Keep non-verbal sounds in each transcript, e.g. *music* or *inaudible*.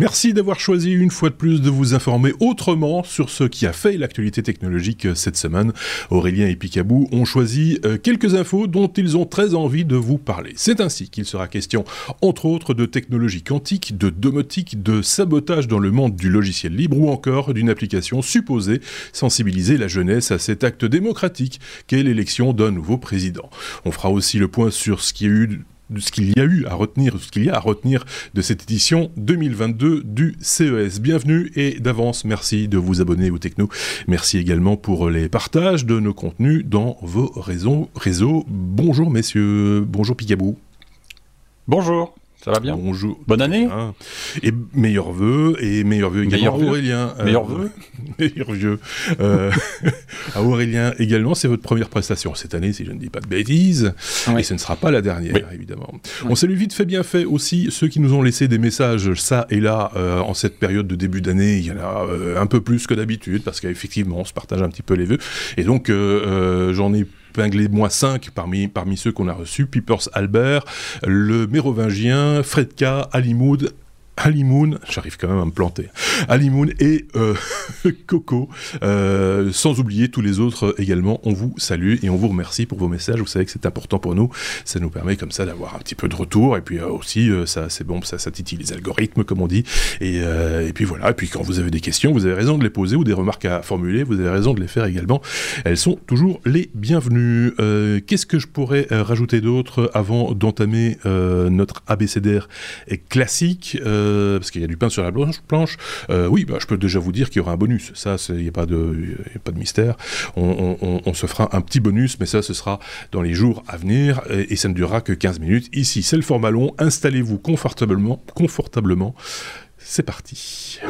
Merci d'avoir choisi une fois de plus de vous informer autrement sur ce qui a fait l'actualité technologique cette semaine. Aurélien et Picabou ont choisi euh, quelques infos dont ils ont très envie de vous parler. C'est ainsi qu'il sera question, entre autres, de technologie quantique, de domotique, de sabotage dans le monde du logiciel libre ou encore d'une application supposée sensibiliser la jeunesse à cet acte démocratique qu'est l'élection d'un nouveau président. On fera aussi le point sur ce qui a eu de ce qu'il y a eu à retenir, ce qu'il y a à retenir de cette édition 2022 du CES. Bienvenue et d'avance, merci de vous abonner au Techno. Merci également pour les partages de nos contenus dans vos réseaux. réseaux. Bonjour messieurs, bonjour Picabou. Bonjour. Ça va bien Bonjour. Bonne année Et meilleurs vœux, et meilleurs vœux également meilleur Aurélien. Euh, meilleurs vœux *laughs* Meilleurs vœux. Euh, *laughs* à Aurélien également, c'est votre première prestation cette année, si je ne dis pas de bêtises. Et ce ne sera pas la dernière, évidemment. On salue vite fait bien fait aussi ceux qui nous ont laissé des messages, ça et là, euh, en cette période de début d'année. Il y en a un peu plus que d'habitude, parce qu'effectivement, on se partage un petit peu les vœux. Et donc, j'en ai moins 5 parmi, parmi ceux qu'on a reçus, Peepers Albert, le Mérovingien, Fredka, Alimoud, Halimoun, j'arrive quand même à me planter, Halimoun et euh, *laughs* Coco, euh, sans oublier tous les autres également, on vous salue et on vous remercie pour vos messages, vous savez que c'est important pour nous, ça nous permet comme ça d'avoir un petit peu de retour, et puis euh, aussi, ça c'est bon, ça, titille les algorithmes comme on dit, et, et, puis voilà, et puis quand vous avez des questions, vous avez raison de les poser ou des remarques à formuler, vous avez raison de les faire également, elles sont toujours les bienvenues. Qu'est-ce que je pourrais rajouter d'autre avant d'entamer notre abécédaire classique? Euh, parce qu'il y a du pain sur la planche. Euh, oui, bah, je peux déjà vous dire qu'il y aura un bonus. Ça, il n'y a, pas de, mystère. On, se fera un petit bonus, mais ça, ce sera dans les jours à venir et, ça ne durera que 15 minutes. Ici, c'est le format long. Installez-vous confortablement. confortablement. C'est parti.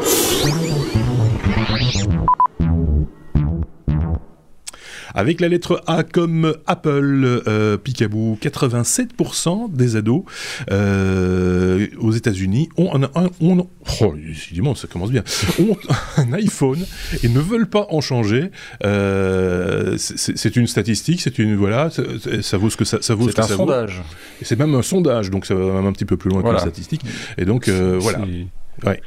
Avec la lettre A comme Apple, euh, Picaboo, 87% des ados euh, aux États-Unis ont un, ont, oh, ça commence bien, ont un iPhone et ne veulent pas en changer. Euh, c'est une statistique, c'est une voilà, ça, vaut ce que ça, ça vaut. C'est un sondage. C'est même un sondage, donc ça va même un petit peu plus loin que la statistique. Et donc euh, voilà. Ouais.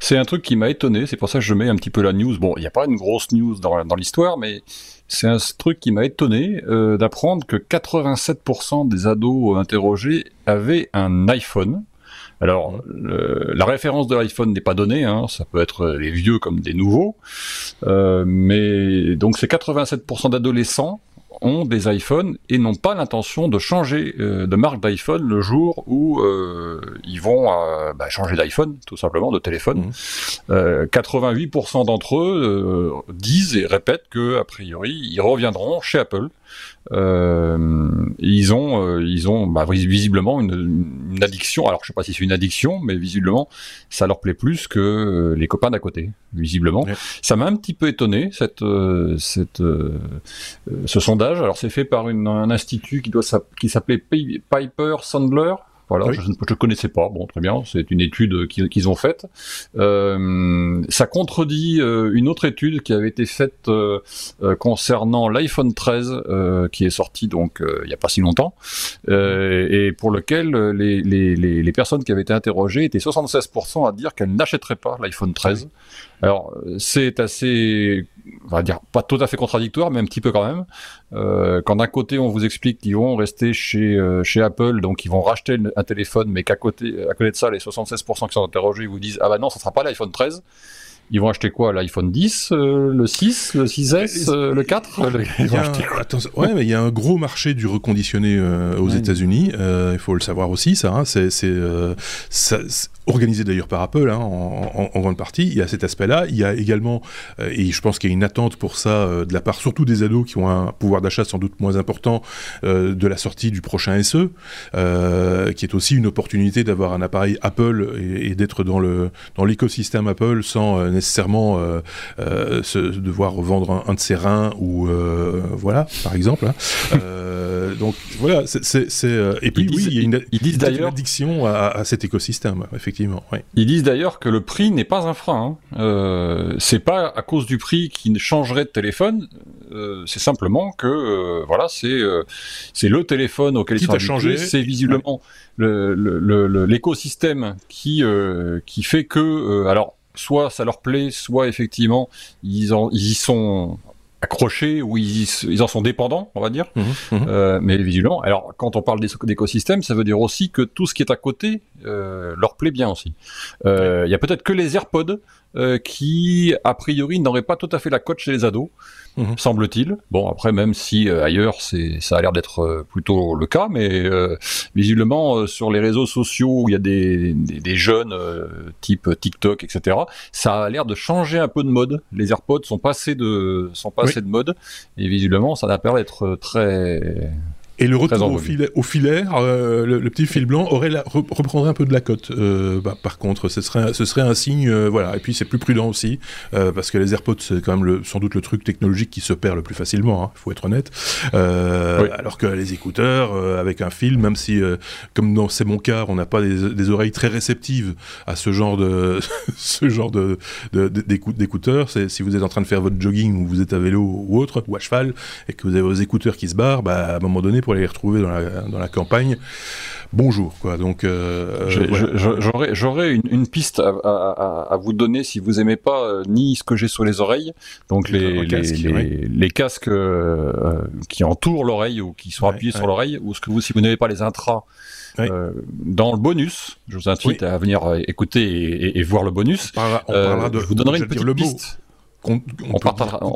C'est un truc qui m'a étonné, c'est pour ça que je mets un petit peu la news. Bon, il n'y a pas une grosse news dans, dans l'histoire, mais c'est un truc qui m'a étonné euh, d'apprendre que 87% des ados interrogés avaient un iPhone. Alors, la référence de l'iPhone n'est pas donnée, hein, ça peut être les vieux comme des nouveaux, euh, mais donc c'est 87% d'adolescents ont des iPhones et n'ont pas l'intention de changer euh, de marque d'iPhone le jour où euh, ils vont euh, bah, changer d'iPhone, tout simplement, de téléphone. 88% mmh. d'entre eux disent et répètent que, a priori, ils reviendront chez Apple euh, ils ont, euh, ils ont bah, visiblement une, une, addiction. Alors je sais pas si c'est une addiction, mais visiblement ça leur plaît plus que euh, les copains d'à côté. Visiblement, ça m'a un petit peu étonné cette, cette, ce sondage. Alors c'est fait par une, un institut qui doit qui s'appelait Piper Sandler. Voilà, je ne connaissais pas. Bon, très bien, c'est une étude qu'ils ont faite. Euh, ça contredit euh, une autre étude qui avait été faite euh, euh concernant l'iPhone 13, euh, qui est sorti donc il n'y a pas si longtemps, et pour lequel les, les, les, les, personnes qui avaient été interrogées étaient 76% à dire qu'elles n'achèteraient pas l'iPhone 13. Alors, c'est assez, on va dire, pas tout à fait contradictoire, mais un petit peu quand même. Euh, quand d'un côté on vous explique qu'ils vont rester chez euh, chez Apple, donc ils vont racheter un téléphone, mais qu'à côté à côté de ça, les 76% qui sont interrogés vous disent ah bah non, ça sera pas l'iPhone 13. Ils vont acheter quoi L'iPhone 10, euh, le 6, le 6S, euh, le 4 *laughs* Ils vont acheter quoi Ouais, mais il y a un gros marché du reconditionné aux États-Unis. il faut le savoir aussi, ça. Hein, c'est organisé d'ailleurs par Apple hein, en, grande partie. Il y a cet aspect-là. Il y a également, euh, et je pense qu'il y a une attente pour ça euh, de la part surtout des ados qui ont un pouvoir d'achat sans doute moins important euh, de la sortie du prochain SE, qui est aussi une opportunité d'avoir un appareil Apple et, d'être dans le dans l'écosystème Apple sans nécessairement se, devoir vendre un, de ses reins ou voilà par exemple. Hein. *laughs* donc voilà, c'est et puis oui, il y a une, ils disent d'ailleurs addiction à, cet écosystème, effectivement. Ils disent d'ailleurs que le prix n'est pas un frein. Hein. c'est pas à cause du prix qui changerait de téléphone. c'est simplement que voilà, c'est c'est le téléphone auquel ils sont changé. C'est visiblement l'écosystème qui qui fait que alors soit ça leur plaît, soit effectivement ils, en, ils y sont accrochés ou ils, ils, en sont dépendants, on va dire. Mmh, mmh. Euh, mais visiblement, alors quand on parle d'écosystème, ça veut dire aussi que tout ce qui est à côté euh, leur plaît bien aussi. Euh, il y a peut-être que les AirPods euh, qui, a priori, n'auraient pas tout à fait la cote chez les ados. Mhm. semble-t-il. Bon, après, même si euh, ailleurs, c'est, ça a l'air d'être euh, plutôt le cas, mais visiblement, sur les réseaux sociaux où il y a des, des, jeunes type TikTok, etc., ça a l'air de changer un peu de mode. Les AirPods sont passés de, sont passés de mode, et visiblement, ça a l'air d'être très et le retour au, filet, au euh, le, petit fil blanc, aurait la, reprendrait un peu de la cote. Euh, bah, par contre, ce serait, ce serait un signe, euh, voilà. Et puis c'est plus prudent aussi, parce que les AirPods, c'est quand même le, sans doute le truc technologique qui se perd le plus facilement, il hein, faut être honnête. Alors que les écouteurs, avec un fil, même si, comme dans c'est mon cas, on n'a pas des, oreilles très réceptives à ce genre de, *laughs* ce genre de, d'écouteurs, c'est si vous êtes en train de faire votre jogging ou vous êtes à vélo ou autre, ou à cheval, et que vous avez vos écouteurs qui se barrent, bah, à un moment donné, pour aller les retrouver dans la, dans la campagne. Bonjour, quoi. Donc, euh, j'aurais une, une, piste à, à, à, vous donner si vous aimez pas euh, ni ce que j'ai sur les oreilles, donc les, les, les, casques euh, qui entourent l'oreille ou qui sont appuyés sur l'oreille, ou ce que vous, si vous n'avez pas les intras. dans le bonus, je vous invite à venir écouter et, voir le bonus. On parlera, de, je vous donnerai une petite piste. On,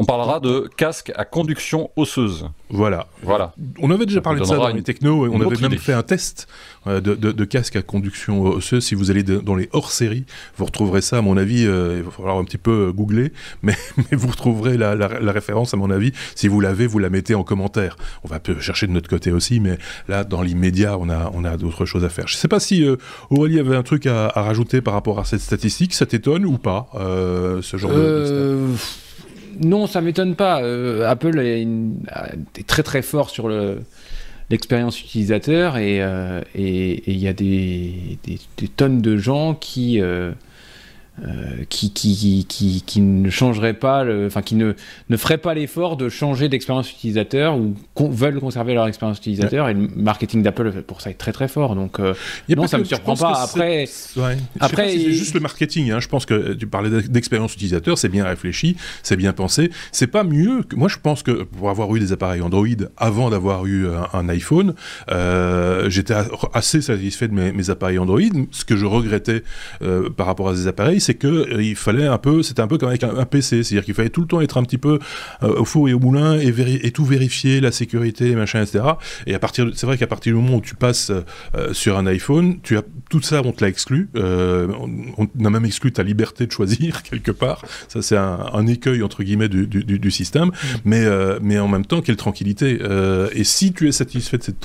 parlera, de casque à conduction osseuse. Voilà. voilà. On avait déjà parlé de ça dans les technos, on avait même fait un test euh, de, casque à conduction osseuse. Si vous allez dans les hors-séries, vous retrouverez ça, à mon avis, euh, il va falloir un petit peu euh, googler, *laughs* mais, vous retrouverez la, référence, à mon avis. Si vous l'avez, vous la mettez en commentaire. On va peu chercher de notre côté aussi, mais là, dans l'immédiat, on a, on a d'autres choses à faire. Je ne sais pas si Aurélie avait un truc à, rajouter par rapport à cette statistique. Ça t'étonne ou pas, ce genre de non, ça m'étonne pas. Euh, Apple est, très très fort sur l'expérience utilisateur et euh, il y a des, tonnes de gens qui euh, euh, qui, qui, qui, qui, ne changerait pas, enfin qui ne, ne ferait pas l'effort de changer d'expérience utilisateur ou veulent conserver leur expérience utilisateur. Et le marketing d'Apple pour ça est très très fort. Donc euh, non, ça me surprend pas. Après, après c'est juste le marketing. Hein. Je pense que tu parlais d'expérience utilisateur, c'est bien réfléchi, c'est bien pensé. C'est pas mieux que moi. Je pense que pour avoir eu des appareils Android avant d'avoir eu un, iPhone, euh, j'étais assez satisfait de mes, mes, appareils Android. Ce que je regrettais par rapport à ces appareils, c'est que euh, il fallait un peu, c'était un peu comme avec un, PC, c'est-à-dire qu'il fallait tout le temps être un petit peu euh, au four et au moulin et, et, tout vérifier, la sécurité, machin, etc. Et à partir, c'est vrai qu'à partir du moment où tu passes euh, sur un iPhone, tu as tout ça, on te l'a exclu. on, a même exclu ta liberté de choisir *laughs* quelque part. Ça, c'est un, écueil entre guillemets du, du, système. Mm. Mais, mais en même temps, quelle tranquillité. et si tu es satisfait de cette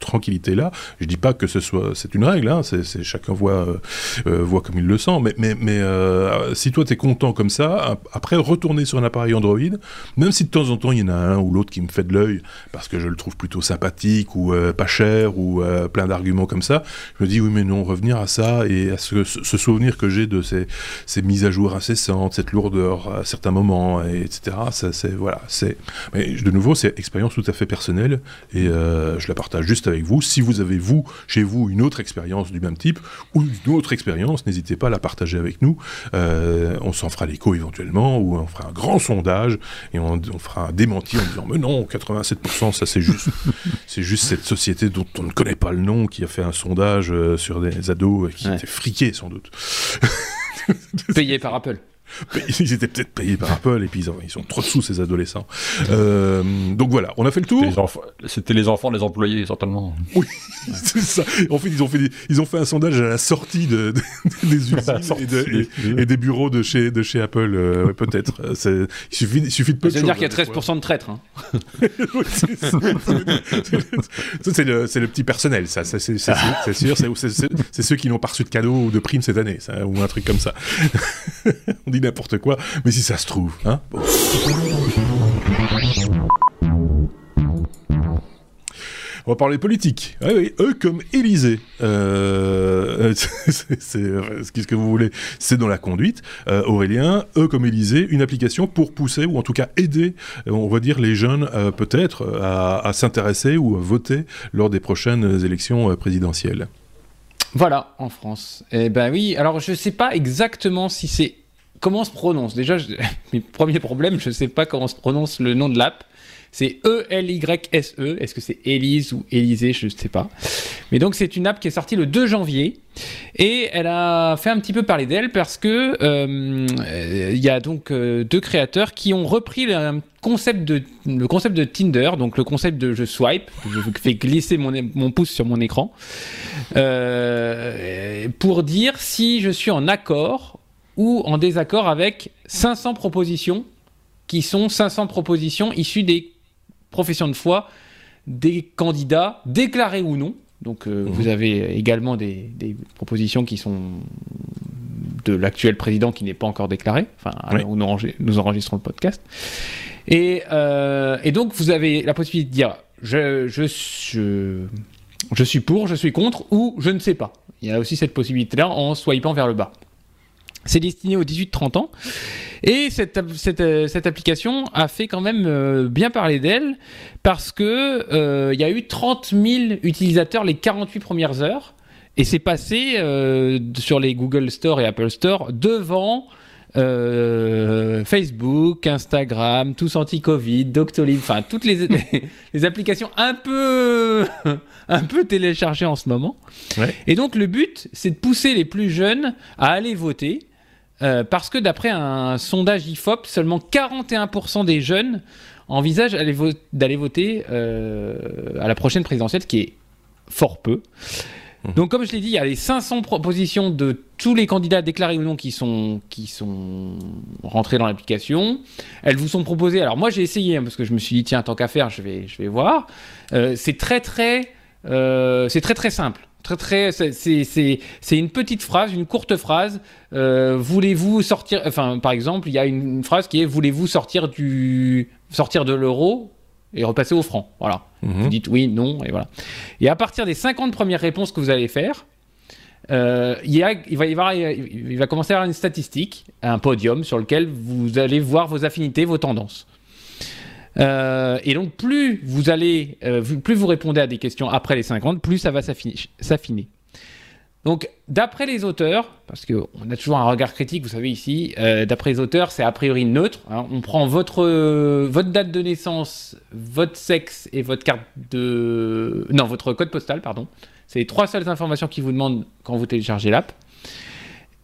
tranquillité là, je dis pas que ce soit, c'est une règle. Hein, c'est, chacun voit voit comme il le sent, mais, mais, euh, si toi tu es content comme ça, après retourner sur un appareil Android, même si de temps en temps il y en a un ou l'autre qui me fait de l'œil parce que je le trouve plutôt sympathique ou euh, pas cher ou euh, plein d'arguments comme ça, je me dis oui mais non, revenir à ça et à ce, souvenir que j'ai de ces, mises à jour incessantes, cette lourdeur à certains moments, et, etc. C'est voilà, c'est. De nouveau, c'est expérience tout à fait personnelle et je la partage juste avec vous. Si vous avez vous chez vous une autre expérience du même type ou une autre expérience, n'hésitez pas à la partager avec nous. Euh, on s'en fera l'écho éventuellement, ou on fera un grand sondage et on, fera un démenti en disant mais non, 87%, ça c'est juste, *laughs* c'est juste cette société dont on ne connaît pas le nom qui a fait un sondage euh, sur des ados qui étaient friqués sans doute. Payé par Apple. *laughs* Ils étaient peut-être payés par Apple et puis ils, ont, sont trop sous ces adolescents. Euh, donc voilà, on a fait le tour. C'était les, enfants des employés, certainement. Oui, *laughs* c'est ça. En fait, ils ont fait, ils ont fait un sondage à la sortie de, *laughs* des usines et, des bureaux de chez, de chez Apple, euh, peut-être. Il suffit, il suffit de peu Ça veut dire qu'il y a 13% de traîtres. Hein. c'est le, le, petit personnel, ça. C'est sûr. C'est ceux qui n'ont pas reçu de cadeaux ou de primes cette année, ça, ou un truc comme ça. On dit n'importe quoi, mais si ça se trouve, hein On va parler politique. Oui, eux comme Élysée. Euh, *laughs* Qu'est-ce que vous voulez? C'est dans la conduite. Euh, Aurélien, eux comme Élysée, une application pour pousser, ou en tout cas aider, on va dire, les jeunes euh, peut-être à, à s'intéresser ou à voter lors des prochaines élections présidentielles. Voilà, en France. Eh ben oui, alors je ne sais pas exactement si c'est... Comment se prononce? Déjà, *laughs* mes premiers problèmes, je ne sais pas comment se prononce le nom de l'app. C'est E-L-Y-S-E. -E. Est-ce que c'est Élise ou Élysée Je ne sais pas. Mais donc, c'est une app qui est sortie le 2 janvier. Et elle a fait un petit peu parler d'elle parce que euh, il y a donc euh, deux créateurs qui ont repris le concept de, le concept de Tinder, donc le concept de je swipe, je fais glisser mon, mon pouce sur mon écran, euh, pour dire si je suis en accord ou en désaccord avec 500 propositions qui sont 500 propositions issues des profession de foi des candidats, déclarés ou non. Donc euh, mhm. vous avez également des, propositions qui sont de l'actuel président qui n'est pas encore déclaré, enfin où nous, enregistrons le podcast. Et, euh, et, donc vous avez la possibilité de dire je, je, je, je suis pour, je suis contre ou je ne sais pas. Il y a aussi cette possibilité-là en swipant vers le bas. C'est destiné aux 18-30 ans. Et cette, cette, euh, cette, application a fait quand même euh, bien parler d'elle parce que euh, il y a eu 30 000 utilisateurs les 48 premières heures. Et c'est passé sur les Google Store et Apple Store devant Facebook, Instagram, tous anti-Covid, Doctolib, enfin toutes les, *laughs* les, applications un peu, *laughs* un peu téléchargées en ce moment. Et donc le but, c'est de pousser les plus jeunes à aller voter euh, parce que d'après un sondage IFOP, seulement 41% des jeunes envisagent d'aller voter euh, à la prochaine présidentielle, ce qui est fort peu. Mmh. Donc, comme je l'ai dit, il y a les 500 propositions de tous les candidats déclarés ou non qui sont, qui sont rentrés dans l'application. Elles vous sont proposées. Alors, moi, j'ai essayé hein, parce que je me suis dit, tiens, tant qu'à faire, je vais, je vais voir. Euh, c'est très, très, c'est très, très simple. Très, très, c'est une petite phrase, une courte phrase. Euh, voulez-vous sortir, enfin, par exemple, il y a une, phrase qui est voulez-vous sortir du, sortir de l'euro et repasser au franc? Voilà. Mhm. Vous dites oui, non, et voilà. Et à partir des 50 premières réponses que vous allez faire, euh, il, y a, il, va y avoir, il va commencer à avoir une statistique, un podium sur lequel vous allez voir vos affinités, vos tendances. Euh, et donc, plus vous allez, euh, plus vous répondez à des questions après les 50, plus ça va s'affiner. Donc, d'après les auteurs, parce qu'on a toujours un regard critique, vous savez ici, euh, d'après les auteurs, c'est a priori neutre. Hein. on prend votre, date de naissance, votre sexe et votre code postal, pardon. C'est les trois seules informations qu'ils vous demandent quand vous téléchargez l'app.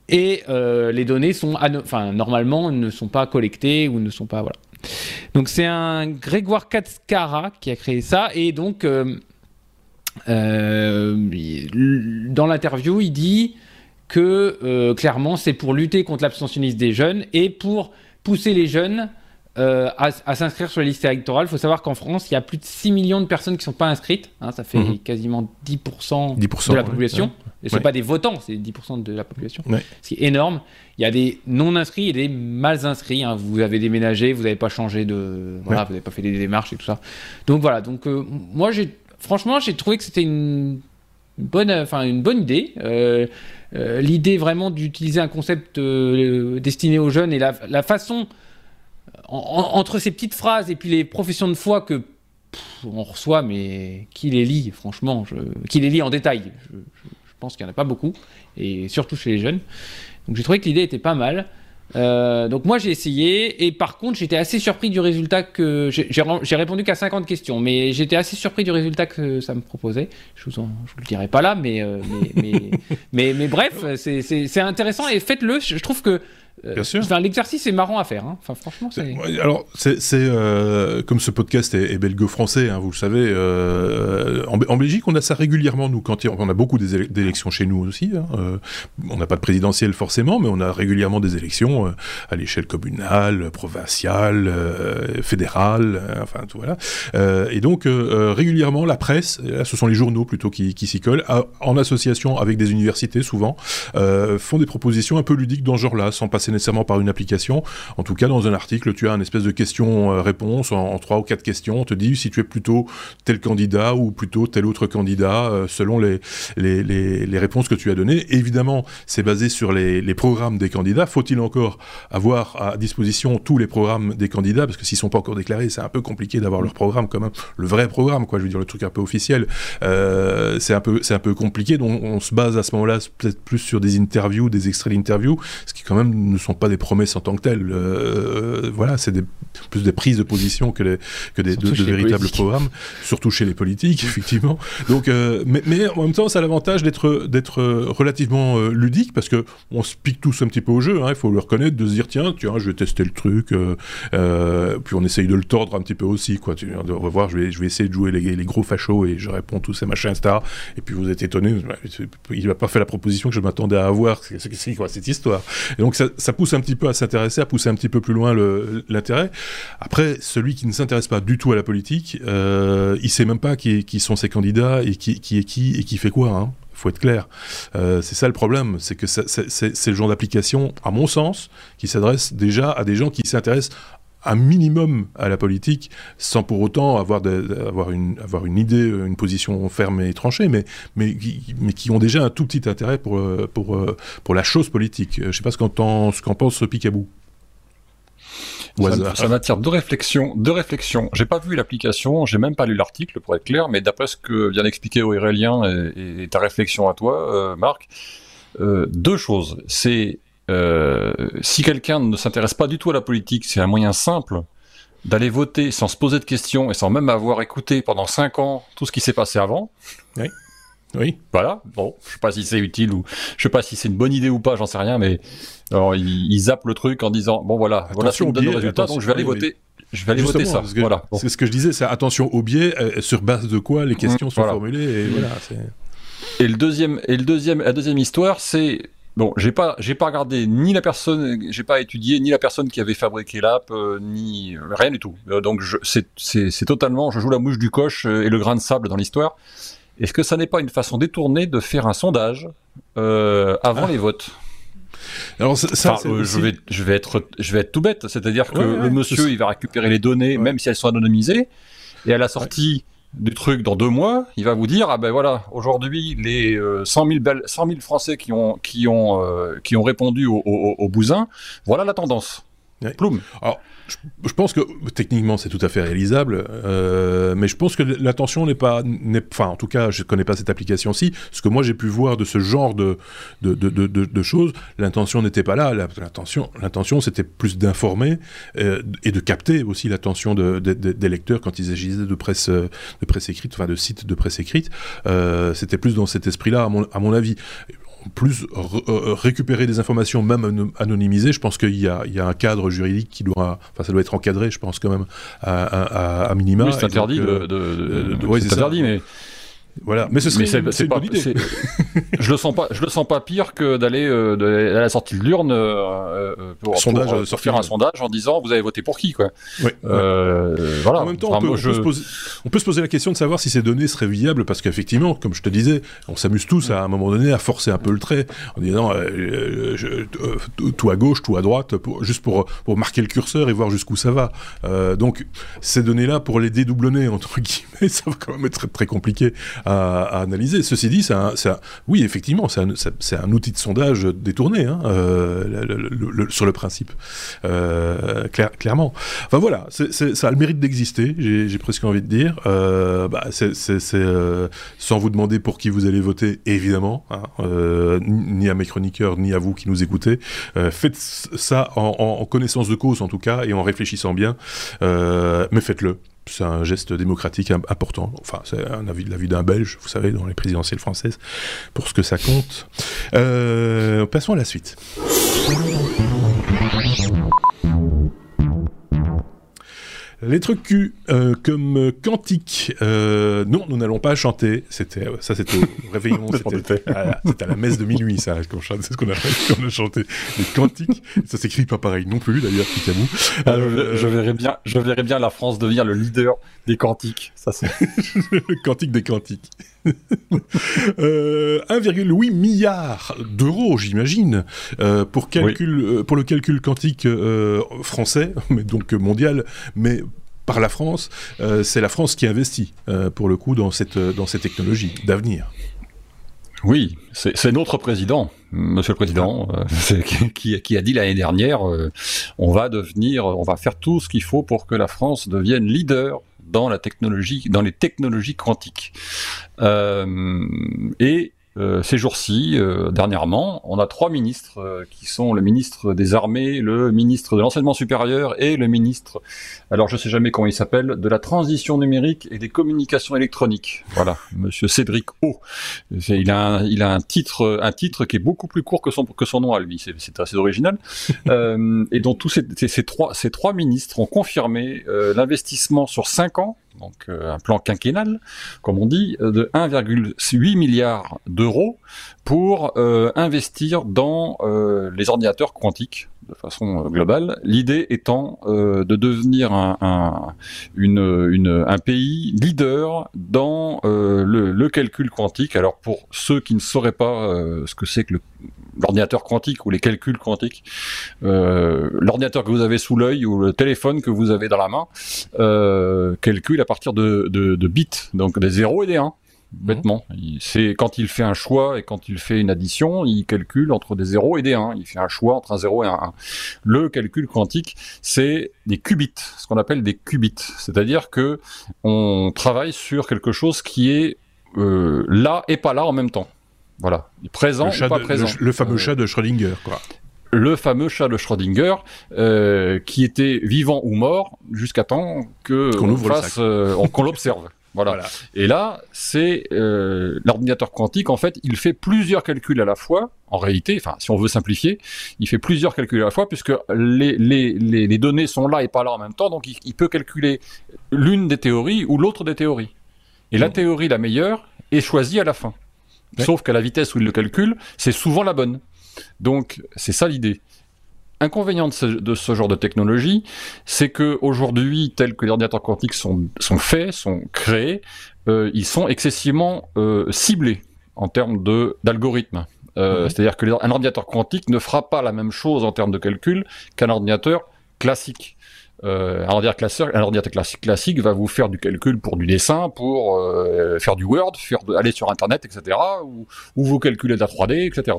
Et les données sont, enfin, normalement, ne sont pas collectées ou ne sont pas, voilà. Donc c'est un Grégoire Katscara qui a créé ça. Et donc euh, euh, dans l'interview il dit que euh, clairement c'est pour lutter contre l'abstentionnisme des jeunes et pour pousser les jeunes euh, à, s'inscrire sur la liste électorale. Il faut savoir qu'en France, il y a plus de 6 millions de personnes qui ne sont pas inscrites. Hein, ça fait mhm. quasiment 10%, de la population. Et ce ne sont pas des votants, c'est 10% de la population. Ce qui est énorme. Il y a des non-inscrits et des mal inscrits. Hein. Vous avez déménagé, vous n'avez pas changé de. Voilà, vous n'avez pas fait des démarches et tout ça. Donc voilà. Donc euh, moi, j'ai franchement, j'ai trouvé que c'était une bonne, enfin une bonne idée. Euh, l'idée vraiment d'utiliser un concept destiné aux jeunes et la, la façon entre ces petites phrases et puis les professions de foi que on reçoit, mais qui les lit, franchement, je, qui les lit en détail je, pense qu'il n'y en a pas beaucoup, et surtout chez les jeunes. Donc j'ai trouvé que l'idée était pas mal. Euh, donc moi j'ai essayé et par contre j'étais assez surpris du résultat que j'ai répondu qu'à 50 questions mais j'étais assez surpris du résultat que ça me proposait je vous, vous le dirai pas là mais euh, mais, mais, *laughs* mais, bref c'est intéressant et faites-le je trouve que Bien sûr. Enfin, l'exercice est marrant à faire. Hein. Enfin, franchement, c'est. Alors, c'est euh, comme ce podcast est, belgo-français, hein, vous le savez. Euh, en, Belgique, on a ça régulièrement. Nous, quand on a beaucoup d'élections chez nous aussi. Hein, on n'a pas de présidentielle forcément, mais on a régulièrement des élections à l'échelle communale, provinciale, fédérale. enfin, tout voilà. et donc, régulièrement, la presse, ce sont les journaux plutôt qui, qui s'y collent, en association avec des universités souvent, font des propositions un peu ludiques dans ce genre-là, sans passer passer nécessairement par une application. En tout cas, dans un article, tu as une espèce de question-réponse en, trois ou quatre questions. On te dit si tu es plutôt tel candidat ou plutôt tel autre candidat selon les, les, les, réponses que tu as données. Évidemment, c'est basé sur les, les programmes des candidats. Faut-il encore avoir à disposition tous les programmes des candidats? Parce que s'ils sont pas encore déclarés, c'est un peu compliqué d'avoir leur programme quand même, le vrai programme, quoi. Je veux dire le truc un peu officiel. Euh, c'est un peu, un peu compliqué. Donc on se base à ce moment-là peut-être plus sur des interviews, des extraits d'interviews, ce qui quand même ne sont pas des promesses en tant que telles. Euh, voilà, c'est plus des prises de position que, les, que des, de, véritables programmes, surtout chez les politiques, *laughs* effectivement. Donc, euh, mais, mais, en même temps, ça a l'avantage d'être d'être relativement ludique parce que on se pique tous un petit peu au jeu. Hein, il faut le reconnaître, de se dire tiens, tiens, je vais tester le truc. puis on essaye de le tordre un petit peu aussi, quoi. Tu, on va voir, je vais, je vais essayer de jouer les, les gros fachos et je réponds tous ces machins, etc. Et puis vous êtes étonné, il n'a pas fait la proposition que je m'attendais à avoir. C'est quoi cette histoire? Et donc ça, ça, pousse un petit peu à s'intéresser, à pousser un petit peu plus loin l'intérêt. Après, celui qui ne s'intéresse pas du tout à la politique, euh, il sait même pas qui, sont ses candidats et qui, qui est qui et qui fait quoi. Hein faut être clair. Euh, c'est ça le problème, c'est que c'est le genre d'application, à mon sens, qui s'adresse déjà à des gens qui s'intéressent un minimum à la politique, sans pour autant avoir, avoir, une, avoir une idée, une position ferme et tranchée, mais, mais, mais qui ont déjà un tout petit intérêt pour, euh, pour, euh, pour la chose politique. Je ne sais pas ce qu'en qu pense Picabou. Ça, ça m'attire deux réflexions. Deux réflexions. J'ai pas vu l'application, j'ai même pas lu l'article pour être clair, mais d'après ce que vient d'expliquer Aurélien et, et, ta réflexion à toi, euh, Marc, deux choses. C'est euh, si quelqu'un ne s'intéresse pas du tout à la politique, c'est un moyen simple d'aller voter sans se poser de questions et sans même avoir écouté pendant 5 ans tout ce qui s'est passé avant. Oui. Oui. Voilà. Bon, je sais pas si c'est utile ou je sais pas si c'est une bonne idée ou pas, j'en sais rien, mais alors ils, zappent le truc en disant bon voilà, voilà ce qui me donne le résultat, donc je vais aller voter. Je vais aller voter ça. Voilà. C'est ce que je disais, c'est attention au biais, euh, sur base de quoi les questions sont formulées. Et, voilà, et le deuxième, et le deuxième, la deuxième histoire, c'est Bon, j'ai pas, j'ai pas regardé ni la personne, j'ai pas étudié ni la personne qui avait fabriqué l'app, euh, ni rien du tout. Euh, donc c'est totalement, je joue la mouche du coche euh, et le grain de sable dans l'histoire. Est-ce que ça n'est pas une façon détournée de faire un sondage avant ah. les votes? Alors ça, je vais, je vais être, je vais être tout bête, c'est-à-dire que le monsieur, il va récupérer les données, même si elles sont anonymisées, et à la sortie du truc dans deux mois, il va vous dire ah ben voilà, aujourd'hui les 100 000, 100 000 Français qui ont qui ont euh, répondu au, au, bousin, voilà la tendance. Ploum. Alors, je, pense que techniquement c'est tout à fait réalisable, euh, mais je pense que l'intention n'est pas, enfin en tout cas je ne connais pas cette application-ci. Ce que moi j'ai pu voir de ce genre de de, de, de, de choses, l'intention n'était pas là. L'intention, l'intention c'était plus d'informer euh, et de capter aussi l'attention des lecteurs quand ils agissait de presse de presse écrite, enfin de sites de presse écrite. Euh, c'était plus dans cet esprit-là à mon, à mon avis plus euh, récupérer des informations même anonymisées, je pense qu'il y, y, a un cadre juridique qui doit, enfin ça doit être encadré, je pense quand même à, à, à minima. Oui, c'est interdit, de, de, de, de, c'est interdit, mais voilà, mais ce serait c'est pas, idée. je le sens pas, je le sens pas pire que d'aller euh, à la sortie de l'urne euh, euh pour, sondage, pour, pour faire un sondage en disant vous avez voté pour qui quoi. Oui, euh, voilà. En même temps, on, peut, on, peut poser, on, peut, se poser, la question de savoir si ces données seraient viables parce qu'effectivement, comme je te disais, on s'amuse tous à, un moment donné à forcer un peu le trait en disant euh, je, tout à gauche, tout à droite, pour, juste pour pour marquer le curseur et voir jusqu'où ça va. donc ces données-là pour les dédoublonner entre guillemets, *laughs* ça va quand même être très, très compliqué à, analyser. Ceci dit, c'est oui, effectivement, c'est un, un, outil de sondage détourné hein, euh, sur le principe, euh, clairement. Enfin voilà, ça a le mérite d'exister, j'ai presque envie de dire. Euh, bah, c'est sans vous demander pour qui vous allez voter, évidemment, hein, ni à mes chroniqueurs, ni à vous qui nous écoutez. faites ça en, en, connaissance de cause, en tout cas, et en réfléchissant bien, mais faites-le c'est un geste démocratique important. Enfin, c'est un avis, l'avis d'un Belge, vous savez, dans les présidentielles françaises, pour ce que ça compte. Euh, passons à la suite. Les trucs Q, euh, comme quantique. Euh, non, nous n'allons pas chanter. C'était ça, c'était au *laughs* réveillon. c'était à, à, la messe de minuit, ça. C'est ce qu'on a, *laughs* a chanté. Les quantiques. Ça s'écrit pas pareil non plus, d'ailleurs, Picabou. Ah, je, verrais bien, je verrais bien la France devenir le leader des quantiques. Ça, c'est *laughs* le quantique des quantiques. 1,8 *laughs* euh, milliard d'euros, j'imagine, euh, pour, calcul, euh, pour le calcul quantique français, *laughs* mais donc mondial, mais par la France, c'est la France qui investit, pour le coup, dans cette, dans cette technologie d'avenir. Oui, c'est notre président, Monsieur le Président, *laughs* qui, qui, a dit l'année dernière, on va devenir, on va faire tout ce qu'il faut pour que la France devienne leader dans la technologie, dans les technologies quantiques. Euh, et ces jours-ci, euh, dernièrement, on a trois ministres euh, qui sont le ministre des Armées, le ministre de l'Enseignement supérieur et le ministre, alors je sais jamais comment il s'appelle, de la transition numérique et des communications électroniques. Voilà, *laughs* Monsieur Cédric O. Il a un, il a un titre, un titre qui est beaucoup plus court que son que son nom à lui. C'est assez original. *laughs* et donc tous ces, ces, trois ces trois ministres ont confirmé l'investissement sur cinq ans donc euh, un plan quinquennal, comme on dit, euh, de 1,8 milliard d'euros pour euh, investir dans les ordinateurs quantiques de façon globale. L'idée étant de devenir un, un, pays leader dans le, le, calcul quantique. Alors pour ceux qui ne sauraient pas ce que c'est que l'ordinateur quantique ou les calculs quantiques, euh, l'ordinateur que vous avez sous l'œil ou le téléphone que vous avez dans la main euh, calcule à partir de, de, bits, donc des 0 et des 1 bêtement. C'est quand il fait un choix et quand il fait une addition, il calcule entre des 0 et des 1. Il fait un choix entre un 0 et un 1. Le calcul quantique, c'est des qubits, ce qu'on appelle des qubits. C'est-à-dire que on travaille sur quelque chose qui est euh, là et pas là en même temps. Voilà, présent ou pas présent. Le, fameux euh, chat de Schrödinger, quoi le fameux chat de Schrödinger, euh, qui était vivant ou mort jusqu'à temps que qu'on fasse, euh, qu'on l'observe. *laughs* Voilà. Et là, c'est l'ordinateur quantique. En fait, il fait plusieurs calculs à la fois. En réalité, enfin, si on veut simplifier, il fait plusieurs calculs à la fois puisque les, les, les, données sont là et pas là en même temps. Donc, il, peut calculer l'une des théories ou l'autre des théories. Et la mmh. théorie la meilleure est choisie à la fin. Sauf qu'à la vitesse où il le calcule, c'est souvent la bonne. Donc, c'est ça l'idée. Inconvénient de ce, genre de technologie, c'est que aujourd'hui, tels que les ordinateurs quantiques sont, sont faits, sont créés, euh, ils sont excessivement euh, ciblés en termes d'algorithmes. Euh, c'est-à-dire que un ordinateur quantique ne fera pas la même chose en termes de calcul qu'un ordinateur classique. Euh, un ordinateur un ordinateur classique, classique va vous faire du calcul pour du dessin, pour euh, faire du Word, faire aller sur Internet, etc., ou, vous calculez de la 3D, etc.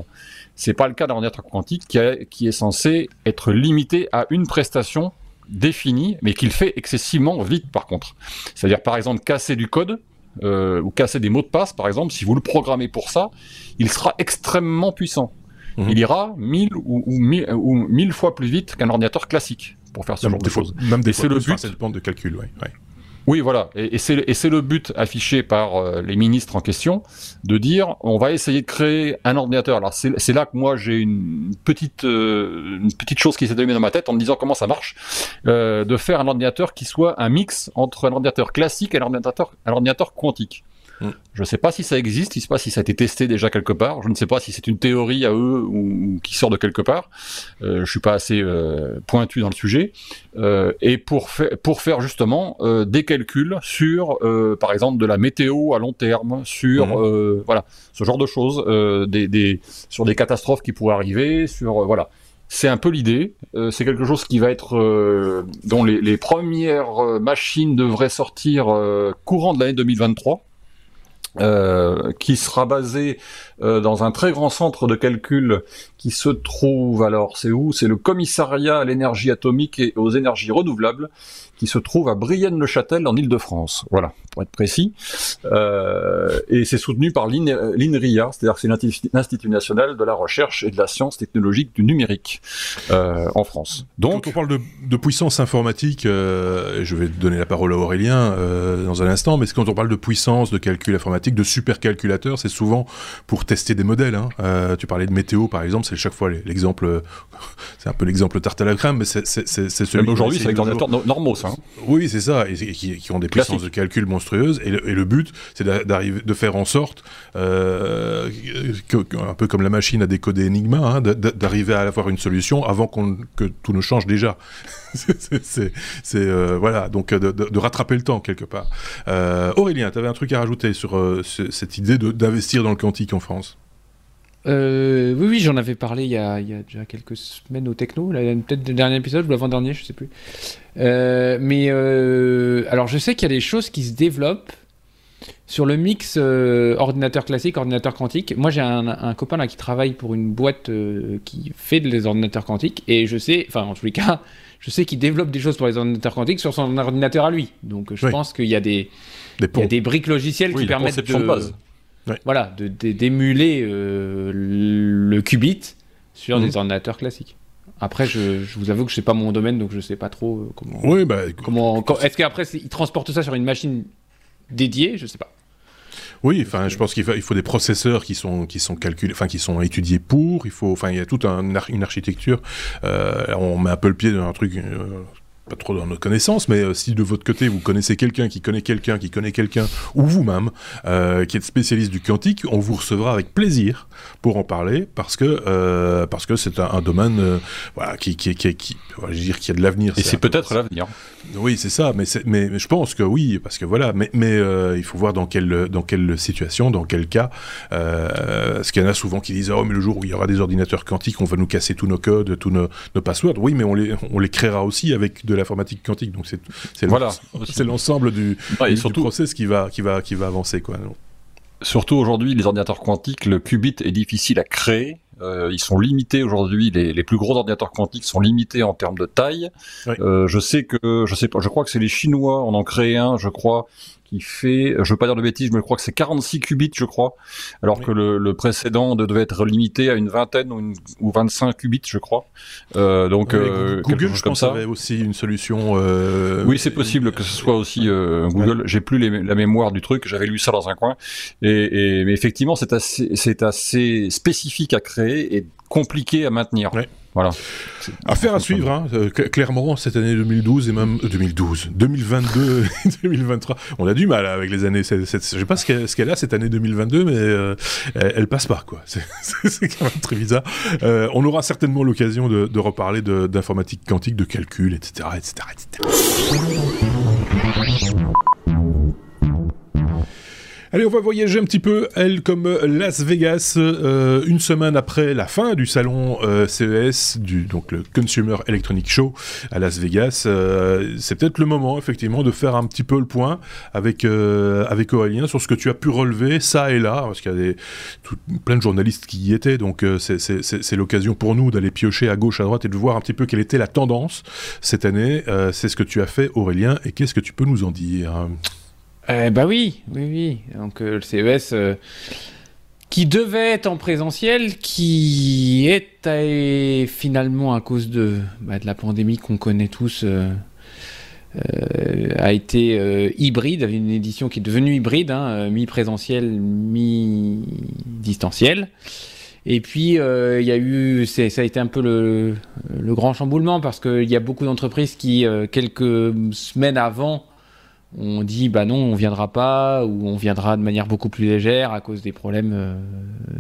C'est pas le cas d'un ordinateur quantique qui, qui est censé être limité à une prestation définie, mais qu'il fait excessivement vite par contre. C'est-à-dire par exemple casser du code, euh, ou casser des mots de passe, par exemple, si vous le programmez pour ça, il sera extrêmement puissant. Mhm. Il ira 1000 ou, ou, ou 1000 fois plus vite qu'un ordinateur classique pour faire ce genre de choses. Même des c'est le but. Ça dépend de calcul, oui. Oui, voilà. Et, c'est le but affiché par euh, les ministres en question de dire on va essayer de créer un ordinateur. Alors c'est là que moi j'ai une petite euh, une petite chose qui s'est allumée dans ma tête en me disant comment ça marche euh, de faire un ordinateur qui soit un mix entre un ordinateur classique et un ordinateur un ordinateur quantique. Mm. Je ne sais pas si ça existe, je ne sais pas si ça a été testé déjà quelque part, je ne sais pas si c'est une théorie à eux ou, qui sort de quelque part. Euh, je suis pas assez euh, pointu dans le sujet. Euh, et pour, pour faire justement des calculs sur, par exemple, de la météo à long terme, sur mm. voilà ce genre de choses, des, des, sur des catastrophes qui pourraient arriver, sur voilà. C'est un peu l'idée. c'est quelque chose qui va être dont les, les premières machines devraient sortir courant de l'année 2023. Euh, qui sera basé euh, dans un très grand centre de calcul qui se trouve alors c'est où? C'est le commissariat à l'énergie atomique et aux énergies renouvelables qui se trouve à Brienne-le-Châtel en Ile-de-France. Voilà, pour être précis. Euh, et c'est soutenu par l'INRIA, c'est-à-dire que c'est l'Institut national de la recherche et de la science technologique du numérique euh, en France. Donc, quand on parle de, de puissance informatique, je vais donner la parole à Aurélien dans un instant, mais quand on parle de puissance de calcul informatique de supercalculateurs, c'est souvent pour tester des modèles. Hein. Euh, tu parlais de météo, par exemple, c'est chaque fois l'exemple, *laughs* c'est un peu l'exemple tarte à la crème, mais c'est celui. Aujourd'hui, c'est ordinateurs normaux, ça. Hein. Oui, c'est ça, et, qui, ont des puissances de calcul monstrueuses. Et le, but, c'est d'arriver, de faire en sorte, euh, que, un peu comme la machine a décodé Enigma, hein, d'arriver à avoir une solution avant que tout ne change déjà. *laughs* c'est euh, voilà, donc de, de, rattraper le temps quelque part. Euh, Aurélien, tu avais un truc à rajouter sur euh, cette idée d'investir dans le quantique en France? Oui, oui, j'en avais parlé il y, a, il y, a, déjà quelques semaines au Techno, peut-être le dernier épisode ou l'avant-dernier, je sais plus. mais alors, je sais qu'il y a des choses qui se développent sur le mix ordinateur classique, ordinateur quantique. Moi, j'ai un, un, copain là qui travaille pour une boîte qui fait des ordinateurs quantiques et je sais, enfin, en tous les cas, *laughs* je sais qu'il développe des choses pour les ordinateurs quantiques sur son ordinateur à lui. Donc je pense qu'il y a des, des, briques logicielles qui permettent de, base. Voilà, d'émuler euh, le qubit sur des mhm. ordinateurs classiques. Après, je, vous avoue que je sais pas mon domaine, donc je sais pas trop euh, comment. Oui, bah, comment. Est-ce qu'après, il transporte ça sur une machine dédiée? Je sais pas. Oui, enfin, je pense qu'il faut, il faut, des processeurs qui sont qui sont calculés, enfin qui sont étudiés pour. Il faut, enfin, il y a toute un, une architecture. Euh, on met un peu le pied dans un truc. Euh, pas trop dans nos connaissances, mais euh, si de votre côté vous connaissez quelqu'un qui connaît quelqu'un qui connaît quelqu'un, ou vous-même, euh, qui êtes spécialiste du quantique, on vous recevra avec plaisir pour en parler, parce que euh, parce que c'est un, domaine voilà qui qui, qui, qui je dire qui a de l'avenir. Et c'est peut-être l'avenir. Oui, c'est ça, mais, mais je pense que oui, parce que voilà, mais, mais il faut voir dans quelle dans quelle situation, dans quel cas. parce qu'il y en a souvent qui disent oh mais le jour où il y aura des ordinateurs quantiques, on va nous casser tous nos codes, tous nos, nos passwords. Oui, mais on les on les créera aussi avec de l'informatique quantique. Donc c'est voilà. l'ensemble du, surtout, process qui va, qui va, qui va avancer. Quoi. Surtout aujourd'hui, les ordinateurs quantiques, le qubit est difficile à créer. Euh, ils sont limités aujourd'hui. Les, les, plus gros ordinateurs quantiques sont limités en termes de taille. Euh, je sais que, je sais pas, je crois que c'est les Chinois en ont créé un, je crois, qui fait, je veux pas dire de bêtises, mais je crois que c'est 46 qubits, je crois, alors que le, le, précédent devait être limité à une vingtaine ou, une, ou 25 qubits, je crois. Euh, donc euh, Google, je pense, ça. avait aussi une solution. Euh... Oui, c'est possible que ce soit aussi euh, Google. J'ai plus les, la mémoire du truc, j'avais lu ça dans un coin. Et, et mais effectivement, c'est assez, c'est assez spécifique à créer et compliqué à maintenir. Voilà. Affaire à suivre, hein. Euh, clairement, cette année 2012 et même 2012, 2022, 2023, on a du mal avec les années. Je sais pas ce qu'elle a cette année 2022, mais euh, elle, passe pas, quoi. *laughs* C'est quand même très bizarre. Euh, on aura certainement l'occasion de, de, reparler d'informatique quantique, de calcul, etc., etc., etc. Allez, on va voyager un petit peu, elle comme Las Vegas, euh, une semaine après la fin du salon euh, CES, du, donc le Consumer Electronic Show à Las Vegas. Euh, c'est peut-être le moment, effectivement, de faire un petit peu le point avec, avec Aurélien sur ce que tu as pu relever, ça et là, parce qu'il y a des, plein de journalistes qui y étaient, donc c'est l'occasion pour nous d'aller piocher à gauche, à droite et de voir un petit peu quelle était la tendance cette année. c'est ce que tu as fait, Aurélien, et qu'est-ce que tu peux nous en dire? Euh, bah oui, oui, oui. Donc euh, le CES euh, qui devait être en présentiel, qui est finalement à cause de, bah, de la pandémie qu'on connaît tous, a été hybride, une édition qui est devenue hybride, hein, mi-présentiel, mi-distanciel. Et puis, il y a eu, ça a été un peu le, le grand chamboulement parce qu'il y a beaucoup d'entreprises qui, quelques semaines avant, on dit bah non, on viendra pas ou on viendra de manière beaucoup plus légère à cause des problèmes euh,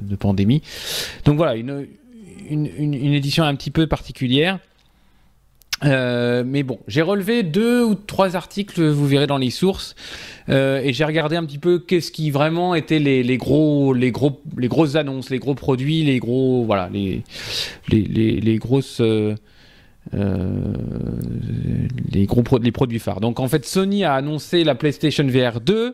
de pandémie. Donc voilà, une, une, édition un petit peu particulière. Euh, mais bon, j'ai relevé deux ou trois articles, vous verrez dans les sources, euh, et j'ai regardé un petit peu qu'est-ce qui vraiment étaient les, gros, les gros, les grosses annonces, les gros produits, les gros, voilà, les, les, les grosses les, gros les produits phares. Donc en fait, Sony a annoncé la PlayStation VR 2.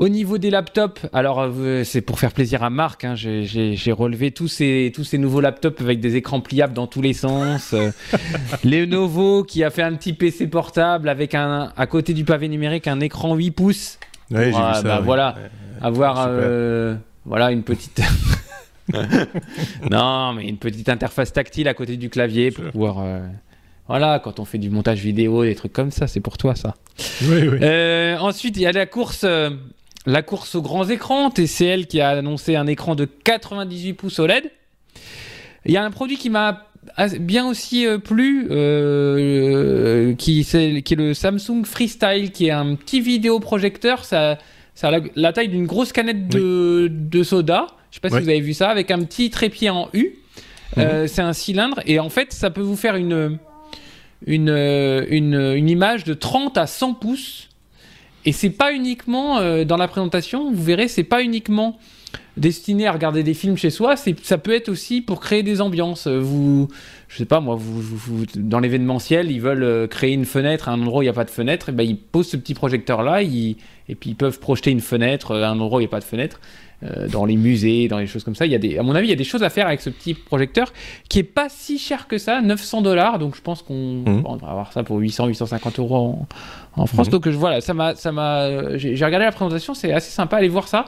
Au niveau des laptops, alors euh, c'est pour faire plaisir à Marc, hein, j'ai relevé tous ces, tous ces nouveaux laptops avec des écrans pliables dans tous les sens. euh, *laughs* Lenovo qui a fait un petit PC portable avec un, à côté du pavé numérique un écran 8 pouces. Ouais, j'ai vu ça. Bah, voilà, avoir euh, voilà, une petite. *laughs* *laughs* non, mais une petite interface tactile à côté du clavier pour pouvoir. Euh, voilà, quand on fait du montage vidéo, des trucs comme ça, c'est pour toi ça. Oui, oui. Euh, ensuite, il y a la course. Euh, la course aux grands écrans, TCL qui a annoncé un écran de 98 pouces OLED. Il y a un produit qui m'a bien aussi euh, plu, qui, est, qui, est, le Samsung Freestyle, qui est un petit vidéoprojecteur. Ça, ça a la, taille d'une grosse canette de, de, soda. Je sais pas si vous avez vu ça, avec un petit trépied en U. Mhm. c'est un cylindre et en fait, ça peut vous faire une, une, une, une image de 30 à 100 pouces et c'est pas uniquement euh, dans la présentation, vous verrez, c'est pas uniquement destiné à regarder des films chez soi, ça peut être aussi pour créer des ambiances. Vous, je sais pas moi, vous, dans l'événementiel, ils veulent euh, créer une fenêtre à un endroit où il n'y a pas de fenêtre, et ben ils posent ce petit projecteur là, et puis ils peuvent projeter une fenêtre à un endroit où il n'y a pas de fenêtre. Euh, dans les musées, dans les choses comme ça. Il y a des, à mon avis, il y a des choses à faire avec ce petit projecteur qui est pas si cher que ça, 900 dollars. Donc je pense qu'on mmh. va avoir ça pour 800, 850 euros en, France. Mmh. Donc voilà, ça m'a, ça m'a, j'ai regardé la présentation, c'est assez sympa. Allez voir ça.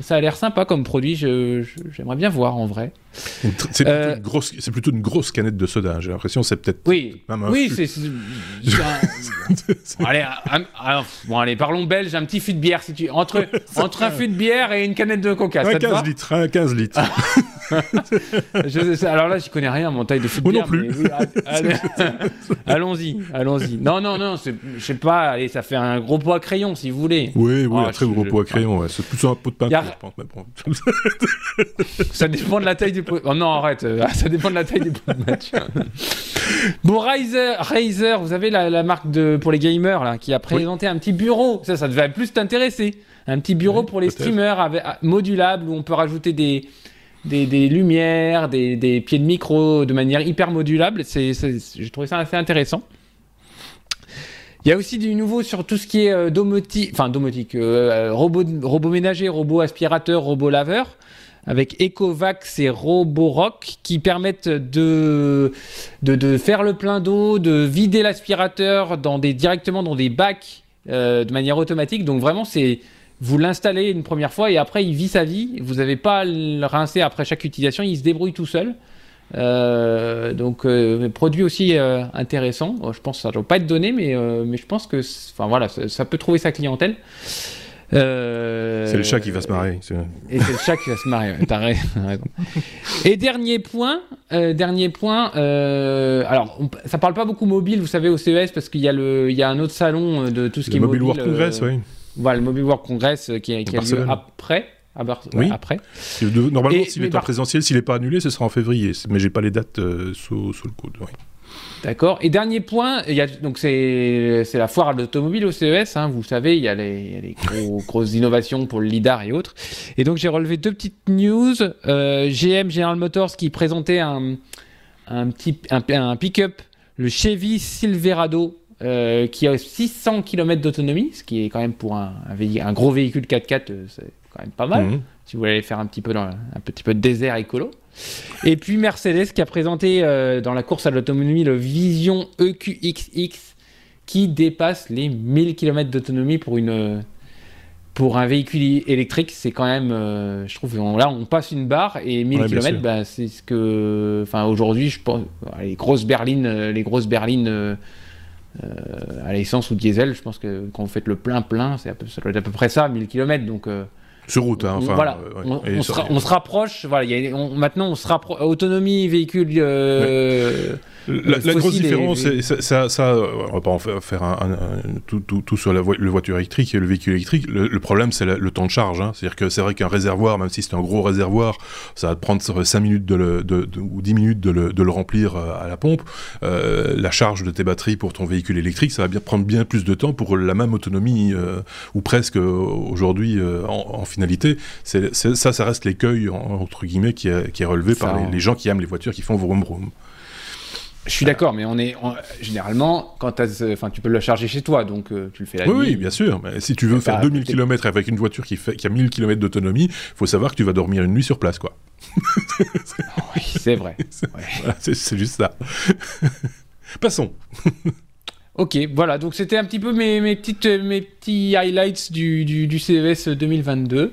Ça a l'air sympa comme produit, j'aimerais bien voir en vrai. C'est euh, plutôt, une grosse canette de soda, j'ai l'impression, c'est peut-être oui, oui, c'est... *laughs* allez, bon, allez, parlons belge, un petit fût de bière, si tu... entre, *laughs* entre un fût de bière et une canette de coca, un 15 litres, un 15 litres. *laughs* je, alors là, je connais rien, mon taille de fût de bière. non plus. allons-y, allons-y. Non, non, non, je sais pas, allez, ça fait un gros pot à crayon, si vous voulez. Oui, oui, ah, un très gros pot à crayon, ouais. c'est plutôt un pot de peinture, *laughs* ça dépend de la taille du Oh non, arrête, euh, ça dépend de la taille du match. *laughs* bon, Razer, Razer, vous avez la, marque de, pour les gamers là, qui a présenté un petit bureau. Ça, ça devait plus t'intéresser. Un petit bureau pour les streamers avec, ah, modulable où on peut rajouter des, des, lumières, des, pieds de micro de manière hyper modulable. J'ai trouvé ça assez intéressant. Il y a aussi du nouveau sur tout ce qui est euh, domotique, enfin domotique, euh, robot, robot ménager, robot aspirateur, robot laveur avec Ecovax et Roborock qui permettent de, faire le plein d'eau, de vider l'aspirateur directement dans des bacs euh, de manière automatique. Donc vraiment, c'est vous l'installez une première fois et après il vit sa vie. Vous n'avez pas à le rincer après chaque utilisation, il se débrouille tout seul. Euh, donc euh, produit aussi intéressant. Je pense que ça ne doit pas être donné, mais, mais je pense que enfin voilà, ça peut trouver sa clientèle. Euh, c'est le chat qui va se marrer. Et c'est le chat qui va se marrer, *laughs* t'as raison. Et dernier point, euh, dernier point, euh, alors ça parle pas beaucoup mobile, vous savez, au CES, parce qu'il y, a le, il y a un autre salon de tout ce qui est mobile. Mobile World Congress, oui. Voilà, le Mobile World Congress qui, qui a lieu après. Oui. après. Normalement, s'il est en présentiel, s'il n'est pas annulé, ce sera en février. Mais j'ai pas les dates sous, sous, le coude. Oui. D'accord. Et dernier point, il y a, donc c'est, la foire à l'automobile au CES, hein, vous savez, il y a les, *laughs* grosses innovations pour le LIDAR et autres. Et donc j'ai relevé deux petites news. Euh, GM General Motors qui présentait un, un, petit, un, pick-up, le Chevy Silverado, euh, qui a 600 km d'autonomie, ce qui est quand même pour un, un, gros véhicule 4x4, euh, c'est quand même pas mal. Mmh. Si vous voulez aller faire un petit peu, dans, un petit peu de désert écolo. Et puis Mercedes qui a présenté euh, dans la course à l'autonomie le Vision EQXX qui dépasse les 1000 km d'autonomie pour une pour un véhicule électrique, c'est quand même, euh, je trouve, là on passe une barre et 1000 km, bah, c'est ce que, enfin aujourd'hui, je pense, les grosses berlines, les grosses berlines à l'essence ou diesel, je pense que quand vous faites le plein plein, c'est ça doit être à peu près ça, 1000 km, donc sur route, hein, enfin. Voilà. Euh, on, se rapproche. Voilà, y a, maintenant, on se rapproche. Autonomie, véhicule. Euh, la, grosse différence, c'est ça, ça, on va pas en faire un, tout, tout, tout, sur la le voiture électrique et le véhicule électrique. Le, problème, c'est le temps de charge. Hein. C'est-à-dire que c'est vrai qu'un réservoir, même si c'est un gros réservoir, ça va te prendre 5 minutes de le, de, ou 10 minutes de le, de le, remplir euh, à la pompe. Euh, la charge de tes batteries pour ton véhicule électrique, ça va bien prendre bien plus de temps pour la même autonomie, euh, ou presque aujourd'hui en, finalité. c'est ça, ça reste l'écueil, entre guillemets, qui est, qui est relevé par les, les, gens qui aiment les voitures qui font vroom vroom. Je suis d'accord, mais on est généralement quand enfin tu peux le charger chez toi, donc euh, tu le fais la nuit. Oui, bien sûr. Mais si tu veux faire 2000 km avec une voiture qui fait qui a 1000 km d'autonomie, il faut savoir que tu vas dormir une nuit sur place, quoi. oui, c'est vrai. *laughs* c'est juste ça. *laughs* Passons. Ok, voilà. Donc c'était un petit peu mes, mes petites mes petits highlights du, du, du CES 2022.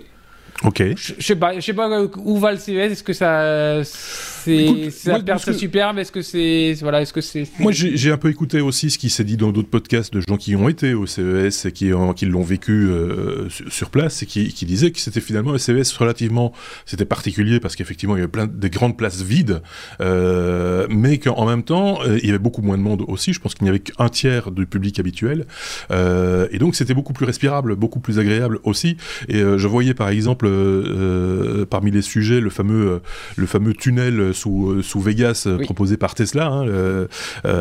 Ok. Je sais pas, je sais pas où va le CES. Est-ce que ça, c'est, perte superbe Est-ce que c'est, voilà, est-ce que c'est. Moi, j'ai un peu écouté aussi ce qui s'est dit dans d'autres podcasts de gens qui ont été au CES et qui, qui l'ont vécu euh, sur place et qui, qui disaient que c'était finalement un CES relativement, c'était particulier parce qu'effectivement il y avait plein des grandes places vides, euh, mais qu'en même temps euh, il y avait beaucoup moins de monde aussi. Je pense qu'il n'y avait qu'un tiers du public habituel et donc c'était beaucoup plus respirable, beaucoup plus agréable aussi. Et je voyais par exemple euh, parmi les sujets, le fameux, euh, le fameux tunnel sous, euh, sous Vegas proposé par Tesla, hein,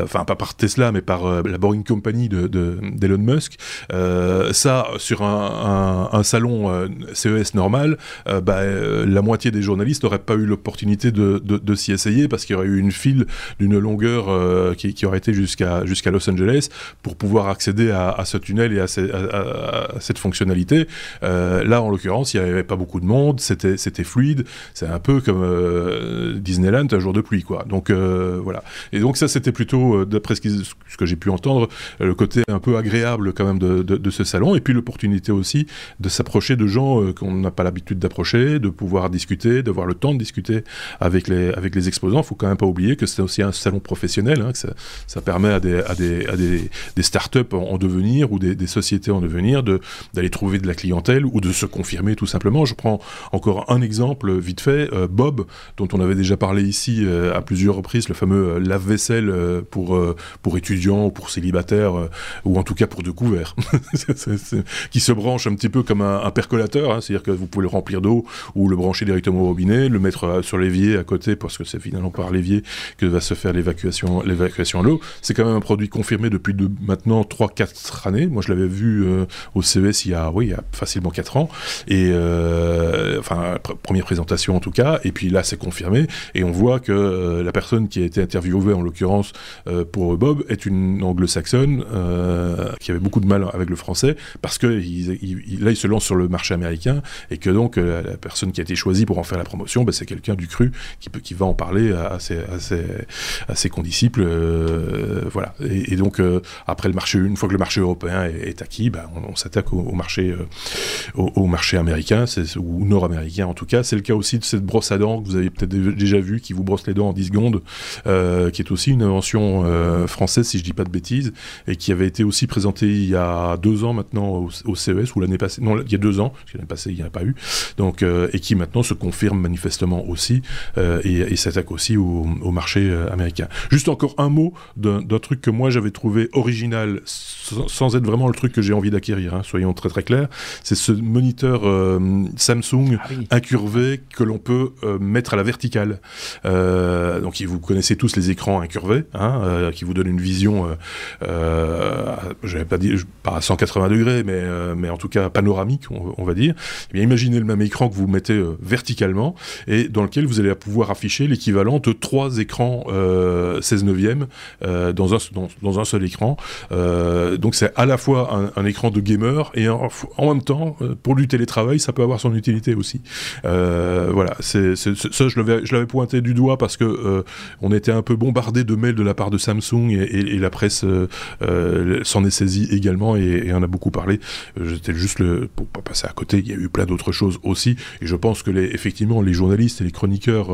enfin pas par Tesla, mais par la Boring Company de, d'Elon Musk. ça, sur un, un, salon CES normal, bah, la moitié des journalistes n'auraient pas eu l'opportunité de, de, s'y essayer parce qu'il y aurait eu une file d'une longueur qui, qui, aurait été jusqu'à jusqu'à Los Angeles pour pouvoir accéder à, à ce tunnel et à, à, cette fonctionnalité. là, en l'occurrence, il n'y avait pas beaucoup de monde, c'était c'était fluide, c'est un peu comme euh, Disneyland un jour de pluie quoi. Donc euh, voilà. Et donc ça c'était plutôt euh, d'après ce, que j'ai pu entendre le côté un peu agréable quand même de, ce salon et puis l'opportunité aussi de s'approcher de gens qu'on n'a pas l'habitude d'approcher, de pouvoir discuter, d'avoir le temps de discuter avec les avec les exposants. Faut quand même pas oublier que c'est aussi un salon professionnel, hein, que ça, permet à des à des à des, startups en, en devenir ou des, des sociétés en devenir de d'aller trouver de la clientèle ou de se confirmer tout simplement. Je prends encore un exemple vite fait, euh, Bob, dont on avait déjà parlé ici euh, à plusieurs reprises, le fameux euh, lave-vaisselle pour, pour étudiants ou pour célibataires, ou en tout cas pour deux couverts, *laughs* qui se branche un petit peu comme un, percolateur, hein, c'est-à-dire que vous pouvez le remplir d'eau ou le brancher directement au robinet, le mettre sur l'évier à côté, parce que c'est finalement par l'évier que va se faire l'évacuation l'évacuation à l'eau. C'est quand même un produit confirmé depuis de, maintenant 3-4 années. Moi, je l'avais vu au CES il y a, oui, facilement 4 ans. Et enfin première présentation en tout cas, et puis là c'est confirmé, et on voit que euh, la personne qui a été interviewée en l'occurrence euh, pour Bob est une anglo-saxonne qui avait beaucoup de mal avec le français, parce que là il se lance sur le marché américain, et que donc la, personne qui a été choisie pour en faire la promotion, ben, c'est quelqu'un du cru qui, peut, qui va en parler à, ses, condisciples, voilà. Et, donc après le marché, une fois que le marché européen est, acquis, ben, on, s'attaque au, marché, au marché américain, ou nord-américain en tout cas. C'est le cas aussi de cette brosse à dents que vous avez peut-être déjà vu, qui vous brosse les dents en 10 secondes, euh, qui est aussi une invention euh, française, si je dis pas de bêtises, et qui avait été aussi présentée il y a deux ans maintenant au, CES, ou l'année passée, non, il y a deux ans, parce que l'année passée, il n'y en a pas eu, donc, euh, et qui maintenant se confirme manifestement aussi, et, s'attaque aussi au, marché américain. Juste encore un mot d'un truc que moi j'avais trouvé original, sans, être vraiment le truc que j'ai envie d'acquérir, hein, soyons très très clairs, c'est ce moniteur Samsung ah incurvé que l'on peut euh, mettre à la verticale. Euh, donc vous connaissez tous les écrans incurvés, hein, euh, qui vous donnent une vision, je pas dire pas à 180 degrés, mais, mais en tout cas panoramique, on, va dire. Eh bien, imaginez le même écran que vous mettez verticalement et dans lequel vous allez pouvoir afficher l'équivalent de trois écrans 16 neuvième dans, un, dans, un seul écran. donc c'est à la fois un, écran de gamer et en, en même temps, pour du télétravail, ça peut avoir son utilité aussi. Euh, voilà, ça je l'avais, pointé du doigt parce que euh, on était un peu bombardé de mails de la part de Samsung et, la presse euh, s'en est saisie également et, en a beaucoup parlé. J'étais juste le, pour pas passer à côté, il y a eu plein d'autres choses aussi et je pense que effectivement les journalistes et les chroniqueurs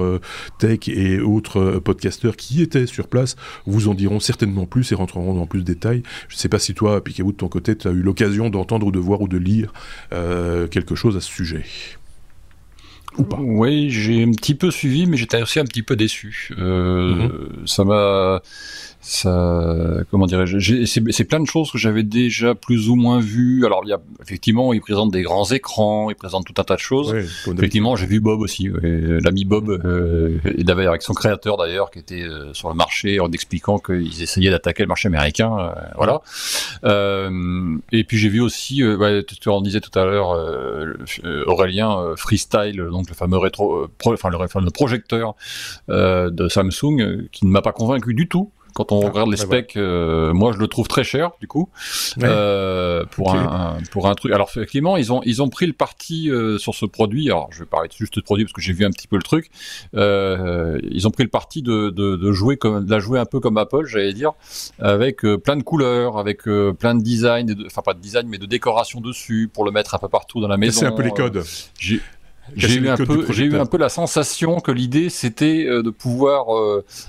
tech et autres podcasteurs qui étaient sur place vous en diront certainement plus et rentreront dans plus de détails. Je ne sais pas si toi, Piquet, de ton côté, tu as eu l'occasion d'entendre ou de voir ou de lire quelque chose à ce sujet. Oui, j'ai un petit peu suivi, mais j'étais aussi un petit peu déçu. Euh, mhm. Ça m'a ça, comment dirais-je, c'est plein de choses que j'avais déjà plus ou moins vues. Alors, il y a effectivement, il présente des grands écrans, il présente tout un tas de choses. effectivement, j'ai vu Bob aussi, l'ami Bob, euh, et d'ailleurs avec son créateur d'ailleurs, qui était euh, sur le marché en expliquant qu'ils essayaient d'attaquer le marché américain, euh, voilà. Euh, et puis j'ai vu aussi, bah, tu en disais tout à l'heure, Aurélien Freestyle, donc le fameux rétro, enfin le, le projecteur de Samsung, qui ne m'a pas convaincu du tout. Quand on ah, regarde les specs, euh, moi je le trouve très cher du coup euh, pour un, pour un truc. Alors effectivement, ils ont ils ont pris le parti euh, sur ce produit. Alors je vais parler juste de produit parce que j'ai vu un petit peu le truc. ils ont pris le parti de, de, de jouer comme de la jouer un peu comme Apple, j'allais dire, avec plein de couleurs, avec plein de design, enfin pas de design mais de décoration dessus pour le mettre un peu partout dans la maison. C'est un peu les codes. J'ai eu un peu, j'ai eu un peu la sensation que l'idée c'était de pouvoir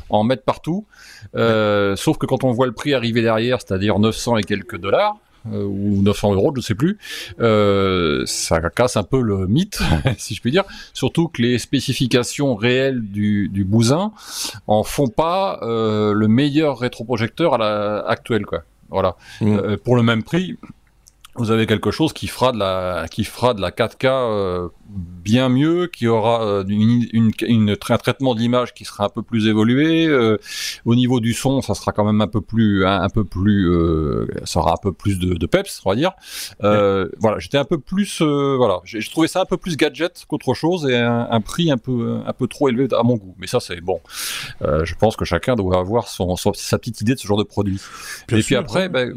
en mettre partout. Sauf que quand on voit le prix arriver derrière, c'est-à-dire 900 et quelques dollars, euh, ou 900 euros, je ne sais plus. Euh, ça casse un peu le mythe, *laughs* si je puis dire. Surtout que les spécifications réelles du, du bousin en font pas euh, le meilleur rétroprojecteur à la actuelle, quoi. Voilà. Mmh. pour le même prix, vous avez quelque chose qui fera de la qui fera de la 4K euh, bien mieux, qui aura euh, une, une, une, un traitement d'image qui sera un peu plus évolué. Euh, au niveau du son, ça sera quand même un peu plus un, peu plus ça aura un peu plus de, de peps, on va dire. Voilà, j'étais un peu plus voilà, j'ai trouvé ça un peu plus gadget qu'autre chose et un, prix un peu un peu trop élevé à mon goût. Mais ça c'est bon. je pense que chacun doit avoir son, sa petite idée de ce genre de produit. et puis après, ben,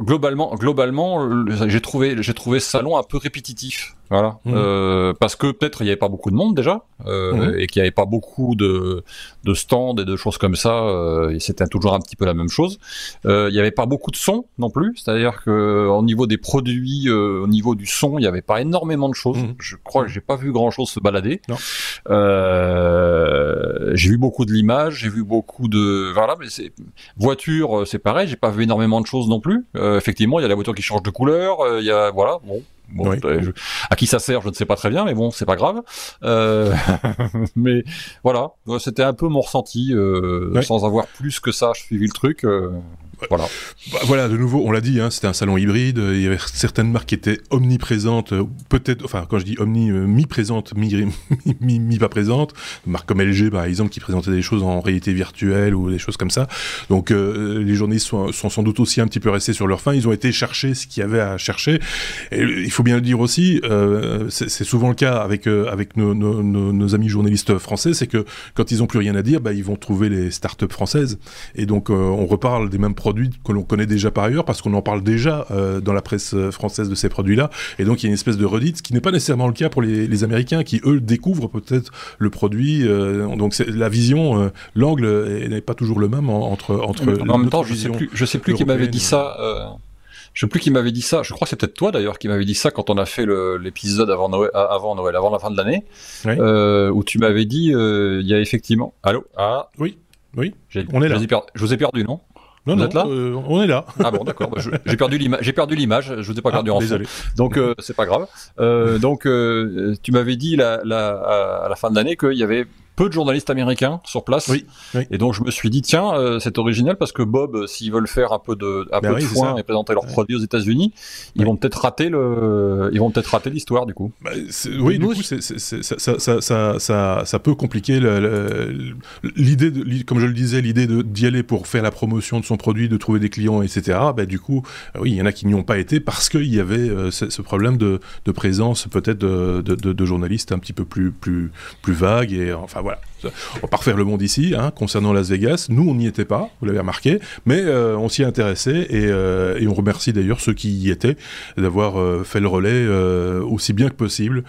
globalement, globalement, j'ai trouvé, j'ai trouvé ce salon un peu répétitif. Voilà, mmh. euh, parce que peut-être il n'y avait pas beaucoup de monde déjà, euh, mmh. et qu'il n'y avait pas beaucoup de, de stands et de choses comme ça. Euh, et c'était toujours un petit peu la même chose. Euh, il n'y avait pas beaucoup de son non plus, c'est-à-dire que au niveau des produits, euh, au niveau du son, il n'y avait pas énormement de choses. Mmh. Je crois que j'ai pas vu grand-chose se balader. j'ai vu beaucoup de l'image, j'ai vu beaucoup de voilà, mais c'est voiture, c'est pareil. J'ai pas vu énormément de choses non plus. effectivement, il y a la voiture qui change de couleur. Il y a voilà, bon Bon, à qui ça sert, je ne sais pas très bien, mais bon, c'est pas grave. Euh, *laughs* mais voilà, c'était un peu mon ressenti, euh, sans avoir plus que ça suivi le truc. Euh, voilà. Bah, voilà, de nouveau, on l'a dit, hein, c'était un salon hybride. Il y avait certaines marques qui étaient omniprésentes, euh, peut-être, enfin, quand je dis omni, euh, mi-présentes, mi, *laughs* mi, pas présentes. Marques comme LG, par exemple, qui présentaient des choses en réalité virtuelle ou des choses comme ça. Donc, euh, les journalistes sont, sont, sans doute aussi un petit peu restés sur leur fin. Ils ont été chercher ce qu'il y avait à chercher. Et il faut bien le dire aussi, c'est souvent le cas avec, avec nos, nos, nos, amis journalistes français, c'est que quand ils n'ont plus rien à dire, bah, ils vont trouver les startups françaises. Et donc, on reparle des mêmes produits que l'on connaît déjà par ailleurs, parce qu'on en parle déjà euh, dans la presse euh, française de ces produits-là. Et donc il y a une espèce de redite, ce qui n'est pas nécessairement le cas pour les, Américains, qui eux découvrent peut-être le produit. Euh, donc la vision, l'angle n'est pas toujours le même entre entre. En même temps, je sais plus, je sais plus qui m'avait dit ça. Je sais plus qui m'avait dit ça. Je crois que c'est peut-être toi d'ailleurs qui m'avait dit ça quand on a fait l'épisode avant Noël, avant Noël, avant la fin de l'année, où tu m'avais dit il y a effectivement. Allô. Ah. Oui. Oui. On est là. Je vous ai perdu, non? Non, non, là euh, on est là. Ah bon, d'accord. Bah, j'ai perdu l'image. J'ai perdu l'image. Je vous ai pas perdu ah, en désolé. Donc euh, c'est pas grave. Euh, donc euh, tu m'avais dit la, la, à la fin de l'année qu'il y avait peu de journalistes américains sur place. Oui, Et donc je me suis dit tiens, euh, c'est original parce que Bob, euh, s'ils veulent faire un peu de un ben peu de foin et présenter leurs produits aux États-unis, ils vont peut-être rater le, ils vont peut-être rater l'histoire du coup. Bah, oui, du coup, ça, ça, ça, ça, ça peut compliquer l'idée, comme je le disais, l'idée d'y aller pour faire la promotion de son produit, de trouver des clients, etc. Bah, du coup, euh, oui, il y en a qui n'y ont pas été parce qu'il y avait ce, problème de, de présence peut-être de, de, de, journalistes un petit peu plus plus plus vagues et enfin voilà. On va pas refaire le monde ici, hein, concernant Las Vegas. Nous, on n'y était pas, vous l'avez remarqué, mais euh, on s'y intéressait et, euh, et, on remercie d'ailleurs ceux qui y étaient d'avoir euh, fait le relais aussi bien que possible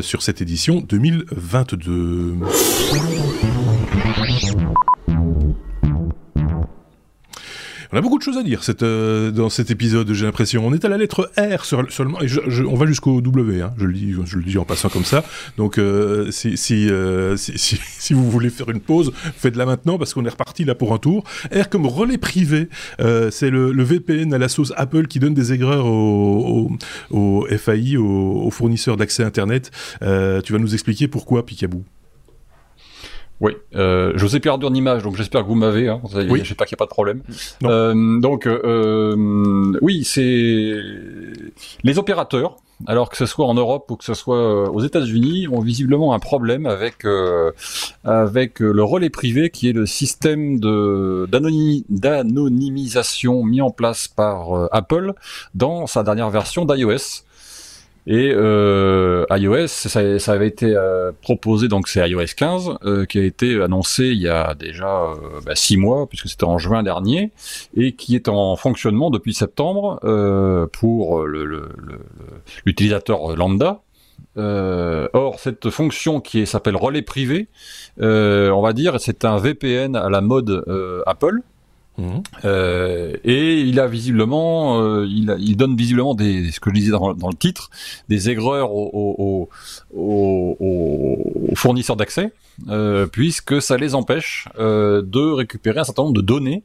sur cette édition 2022. On a beaucoup de choses à dire euh, dans cet épisode, j'ai l'impression. On est à la lettre R seulement, on va jusqu'au W, hein, je, le dis, je le dis en passant comme ça. Donc, euh, euh, *laughs* si, vous voulez faire une pause, faites-la maintenant, parce qu'on est reparti là pour un tour. R comme relais privé, c'est le, VPN à la sauce Apple qui donne des aigreurs au, au, FAI, aux fournisseurs d'accès Internet. tu vas nous expliquer pourquoi, Picaboo oui, euh, je vous ai perdu en image, donc j'espère que vous m'avez. Hein, oui. J'espère qu'il n'y a pas de problème. Euh, donc, euh, oui, c'est les opérateurs. Alors que ce soit en Europe ou que ce soit euh, aux États-Unis, ont visiblement un problème avec euh, avec le relais privé, qui est le système de d'anonymisation mis en place par euh, Apple dans sa dernière version d'iOS. Et euh, iOS, ça, ça, avait été euh, proposé, donc c'est iOS 15, euh, qui a été annoncé il y a déjà bah, six mois, puisque c'était en juin dernier, et qui est en fonctionnement depuis septembre pour l'utilisateur lambda. or, cette fonction qui s'appelle relais privé, on va dire, c'est un VPN à la mode Apple, Mhm. Euh, et il a visiblement, euh, il, donne visiblement des, ce que je disais dans, le titre, des aigreurs aux, fournisseurs d'accès, euh, puisque ça les empêche de récupérer un certain nombre de données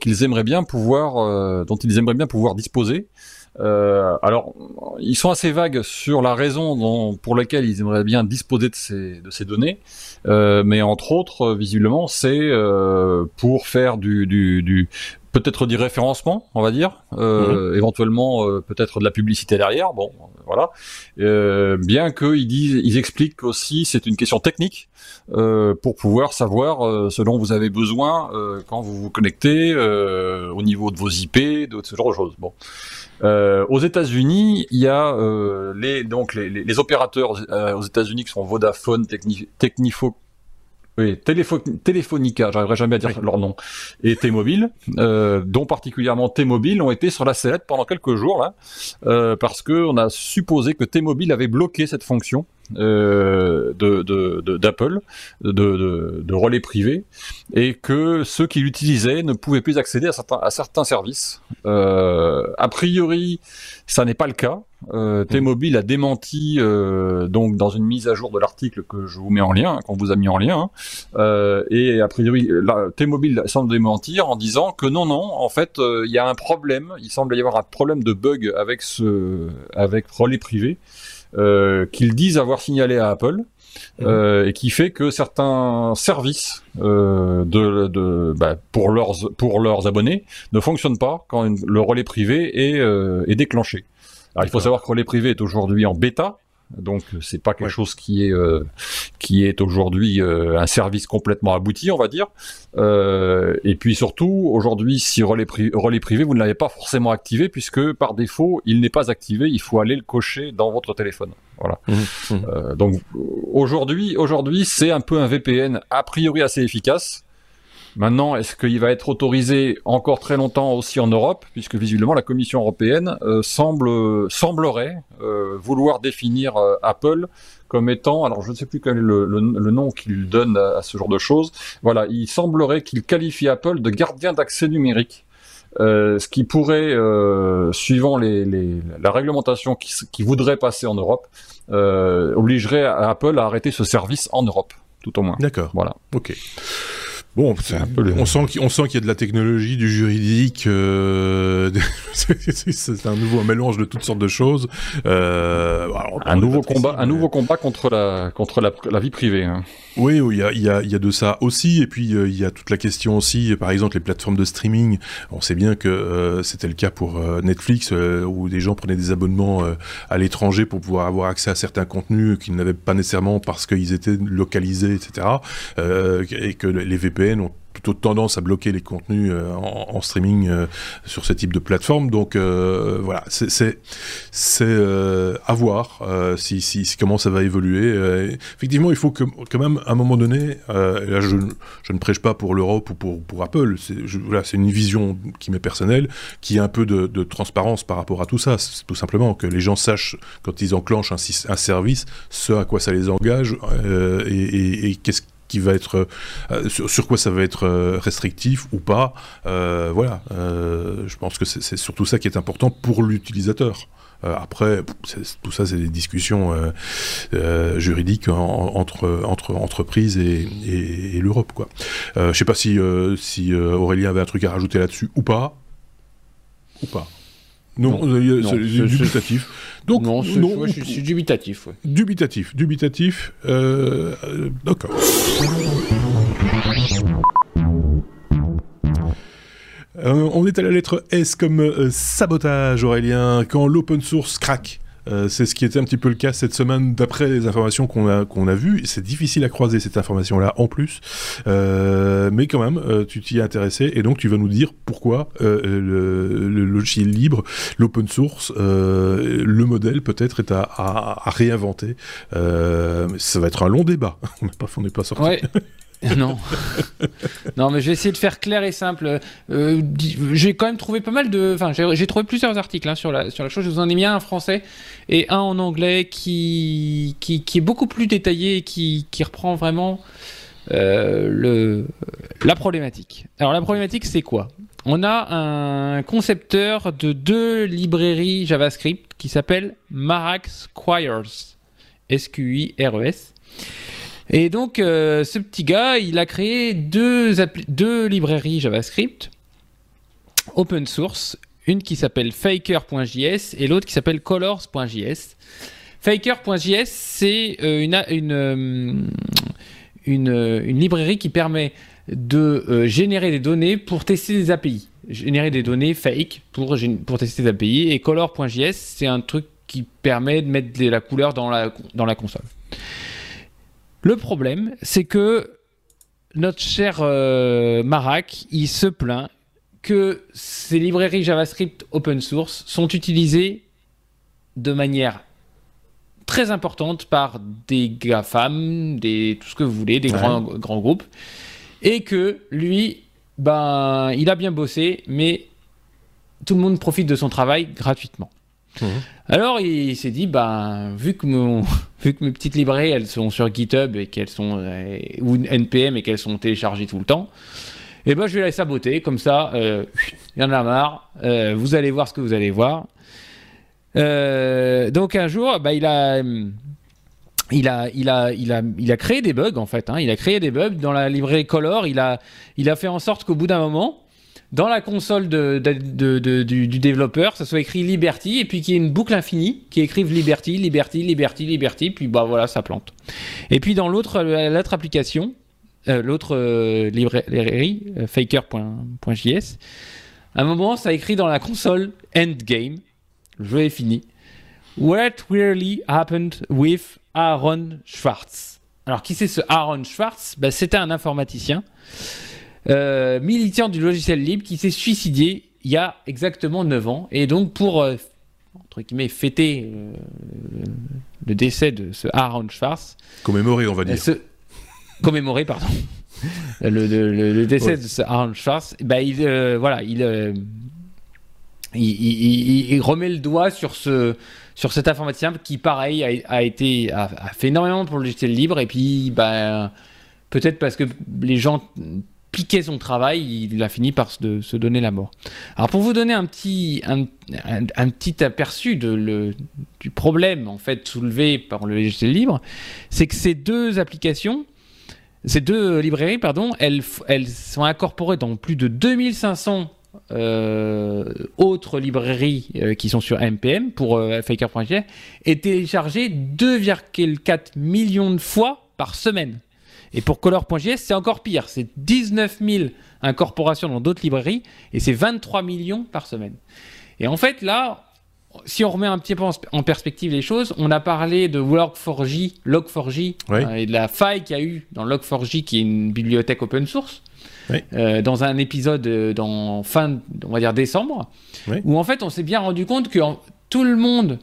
qu'ils aimeraient bien pouvoir, dont ils aimeraient bien pouvoir disposer euh, alors, ils sont assez vagues sur la raison dont, pour laquelle ils aimeraient bien disposer de ces, de ces données, euh, mais entre autres, visiblement, c'est euh, pour faire du, du, du peut-être du référencement, on va dire, euh, mhm. éventuellement euh, peut-être de la publicité derrière. Bon, voilà. Euh, bien qu'ils disent, ils expliquent aussi, c'est une question technique pour pouvoir savoir ce dont vous avez besoin quand vous vous connectez au niveau de vos IP, de ce genre de choses. Bon. Euh, aux États-Unis, il y a euh, les donc les, les, opérateurs euh, aux États-Unis qui sont Vodafone, Techni, Technifo, oui, Téléfonica, j'arriverai jamais à dire leur nom, et T-Mobile, euh, dont particulièrement T-Mobile, ont été sur la sellette pendant quelques jours là, euh, parce que on a supposé que T-Mobile avait bloqué cette fonction euh, de d'Apple, de, de, de, relais privé, et que ceux qui l'utilisaient ne pouvaient plus accéder à certains, à certains services. Euh, a priori, ça n'est pas le cas. Euh, T-Mobile a démenti euh, donc dans une mise à jour de l'article que je vous mets en lien, qu'on vous a mis en lien, hein. euh, et a priori T-Mobile semble démentir en disant que non non, en fait il y a un problème, il semble y avoir un problème de bug avec ce avec relais privé qu'ils disent avoir signalé à Apple. Euh, et qui fait que certains services euh, de, de bah, pour leurs pour leurs abonnés ne fonctionnent pas quand le relais privé est, euh, est déclenché. Alors il faut savoir que relais privé est aujourd'hui en bêta, donc c'est pas quelque chose qui est euh, qui est aujourd'hui euh, un service complètement abouti, on va dire. Euh, et puis surtout aujourd'hui, si relais, relais privé, vous ne l'avez pas forcément activé puisque par défaut il n'est pas activé. Il faut aller le cocher dans votre téléphone. Voilà. Mmh, mmh. donc aujourd'hui, aujourd'hui c'est un peu un VPN a priori assez efficace. Maintenant, est-ce qu'il va être autorisé encore très longtemps aussi en Europe, puisque visiblement la Commission européenne euh, semble semblerait euh, vouloir définir euh, Apple comme étant, alors je ne sais plus quel est le, nom qu'il donne à, ce genre de choses. Voilà, il semblerait qu'il qualifie Apple de gardien d'accès numérique. ce qui pourrait, suivant les, la réglementation qui, qui, voudrait passer en Europe, obligerait Apple à arrêter ce service en Europe, tout au moins. D'accord. Voilà. Ok. Bon, un peu on sent qu'il sent qu'il y a de la technologie, du juridique. Euh... *laughs* c'est un nouveau mélange de toutes sortes de choses. Euh... un nouveau combat, un nouveau combat contre la contre la, la vie privée. Hein. Oui, il y a, y, y a de ça aussi, et puis euh, il y a toute la question aussi, par exemple les plateformes de streaming. On sait bien que euh, c'était le cas pour euh, Netflix, où des gens prenaient des abonnements à l'étranger pour pouvoir avoir accès à certains contenus qu'ils n'avaient pas nécessairement parce qu'ils étaient localisés, etc. et que les VPN ont plutôt tendance à bloquer les contenus euh, en, streaming euh, sur ce type de plateforme. Donc euh, voilà, c'est à voir si, comment ça va évoluer. effectivement, il faut que quand même à un moment donné, là je, ne prêche pas pour l'Europe ou pour, pour Apple, c'est une vision qui m'est personnelle, qui a un peu de, transparence par rapport à tout ça. C'est tout simplement que les gens sachent quand ils enclenchent un, service ce à quoi ça les engage et, et qu'est-ce qui va être euh, sur, quoi ça va être euh, restrictif ou pas. Euh, voilà, je pense que c'est surtout ça qui est important pour l'utilisateur. après, tout ça, c'est des discussions juridiques entre, entre entreprises et, l'Europe. Quoi. je sais pas si, si Aurélien avait un truc à rajouter là-dessus ou pas. Ou pas. Non, c'est dubitatif. Donc, non, non je, suis dubitatif. Dubitatif, dubitatif. Euh, euh, D'accord. Euh, on est à la lettre S comme euh, sabotage, Aurélien, quand l'open source craque. Euh, c'est ce qui était un petit peu le cas cette semaine d'après les informations qu'on a, qu'on a vues. C'est difficile à croiser cette information-là en plus, euh, mais quand même, euh, tu t'y es intéressé et donc tu vas nous dire pourquoi le, logiciel libre, l'open source, le modèle peut-être est à, réinventer. ça va être un long débat. *laughs* on n'est pas, pas sorti. *laughs* *laughs* non. non, mais je vais essayer de faire clair et simple. Euh, j'ai quand même trouvé pas mal de. Enfin, j'ai trouvé plusieurs articles hein, sur, la, sur la chose. Je vous en ai mis un en français et un en anglais qui, qui, est beaucoup plus détaillé et qui, qui reprend vraiment le, la problématique. Alors la problématique, c'est quoi? On a un concepteur de deux librairies JavaScript qui s'appelle Marax Squires, S-Q-I-R-E-S. Et donc, ce petit gars, il a créé deux, deux librairies JavaScript open source, une qui s'appelle faker.js et l'autre qui s'appelle colors.js. Faker.js, c'est euh, une, euh, une, une, librairie qui permet de euh, générer des données pour tester des API. Générer des données fake pour, pour tester des API. Et color.js, c'est un truc qui permet de mettre de la couleur dans la, dans la console. Le problème, c'est que notre cher Marak, il se plaint que ces librairies JavaScript open source sont utilisées de manière très importante par des GAFAM, des, tout ce que vous voulez, des grands, grands groupes, et que lui, ben, il a bien bossé, mais tout le monde profite de son travail gratuitement. Mmh. Alors il s'est dit, ben, vu, que *laughs* vu mes petites librairies, elles sont sur GitHub et qu'elles sont, euh, ou NPM et qu'elles sont téléchargées tout le temps, eh ben je vais la saboter, comme ça, euh, il y en a marre, euh, vous allez voir ce que vous allez voir. Donc un jour, bah, il a... Il a, il, a, il, a, il a créé des bugs en fait. Hein. Il a créé des bugs dans la librairie Color. Il a, il a fait en sorte qu'au bout d'un moment, dans la console du, développeur, ça soit écrit Liberty et puis qu'il y ait une boucle infinie qui écrive Liberty, Liberty, Liberty, Liberty. Puis bah voilà, ça plante. Et puis dans l'autre, l'autre application, euh, l'autre euh, librairie, euh, faker.js, à un moment, ça écrit dans la console Endgame, le jeu est fini. What really happened with Aaron Schwartz? Alors, qui c'est ce Aaron Schwartz? Ben, C'était un informaticien, militant du logiciel libre, qui s'est suicidé il y a exactement 9 ans. Et donc, pour entre guillemets, fêter le décès de ce Aaron Schwartz. Commémorer, on va dire commémorer, pardon, *laughs* le, décès de Aaron Schwartz, bah, il, euh, voilà, euh, il, il, remet le doigt sur, ce, sur cet informaticien qui, pareil, a, été, a, fait énormément pour le logiciel libre, et puis, bah, peut-être parce que les gens piquaient son travail, il a fini par se, donner la mort. Alors pour vous donner un petit, un, petit aperçu du problème en fait soulevé par le logiciel libre, c'est que ces deux applications ces deux librairies, pardon, elles, elles sont incorporées dans plus de 2500 euh, autres librairies euh, qui sont sur NPM pour euh, Faker.js et téléchargées 2,4 millions de fois par semaine. Et pour Color.js, c'est encore pire. C'est 19 000 incorporations dans d'autres librairies et c'est 23 millions par semaine. Et en fait, là, si on remet un petit peu en, perspective les choses, on a parlé de Log4j, Log4j euh, et de la faille qu'il y a eu dans Log4j, qui est une bibliothèque open source, euh, dans un épisode euh, dans fin, on va dire décembre, où en fait on s'est bien rendu compte que tout le monde,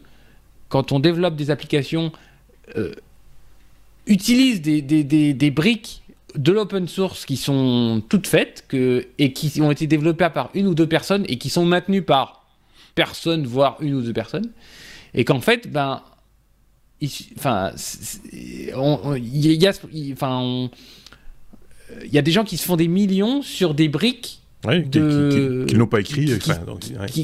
quand on développe des applications, utilise des, des, des, briques de l'open source qui sont toutes faites que, et qui ont été développées par une ou deux personnes et qui sont maintenues par personne, voire une ou deux personnes, et qu'en fait, ben, enfin, il y a, enfin, il y a des gens qui se font des millions sur des briques de... qui, n'ont pas écrit,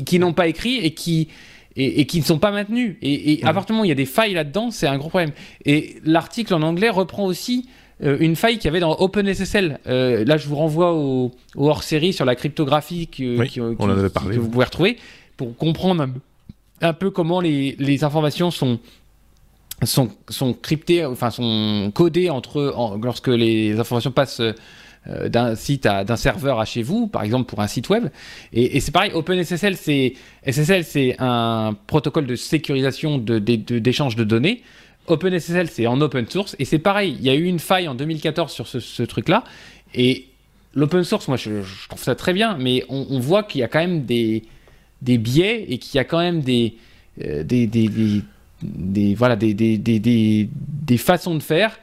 qui, n'ont pas écrit et qui et, qui ne sont pas maintenus. Et, à partir du moment où il y a des failles là-dedans, c'est un gros problème. Et l'article en anglais reprend aussi euh, une faille qu'il y avait dans OpenSSL. Euh, là, je vous renvoie au, hors-série sur la cryptographie on en avait parlé, que vous pouvez retrouver pour comprendre un, peu comment les, les, informations sont, sont, sont cryptées, enfin sont codées entre lorsque les informations passent euh, d'un site d'un serveur à chez vous, par exemple pour un site web. Et, c'est pareil, OpenSSL, c'est SSL, c'est un protocole de sécurisation d'échange de, de, données. OpenSSL, c'est en open source. Et c'est pareil, il y a eu une faille en 2014 sur ce, truc-là. Et l'open source, moi, je, trouve ça très bien, mais on, voit qu'il y a quand même des, biais et qu'il y a quand même des, euh, voilà, des, des, façons de faire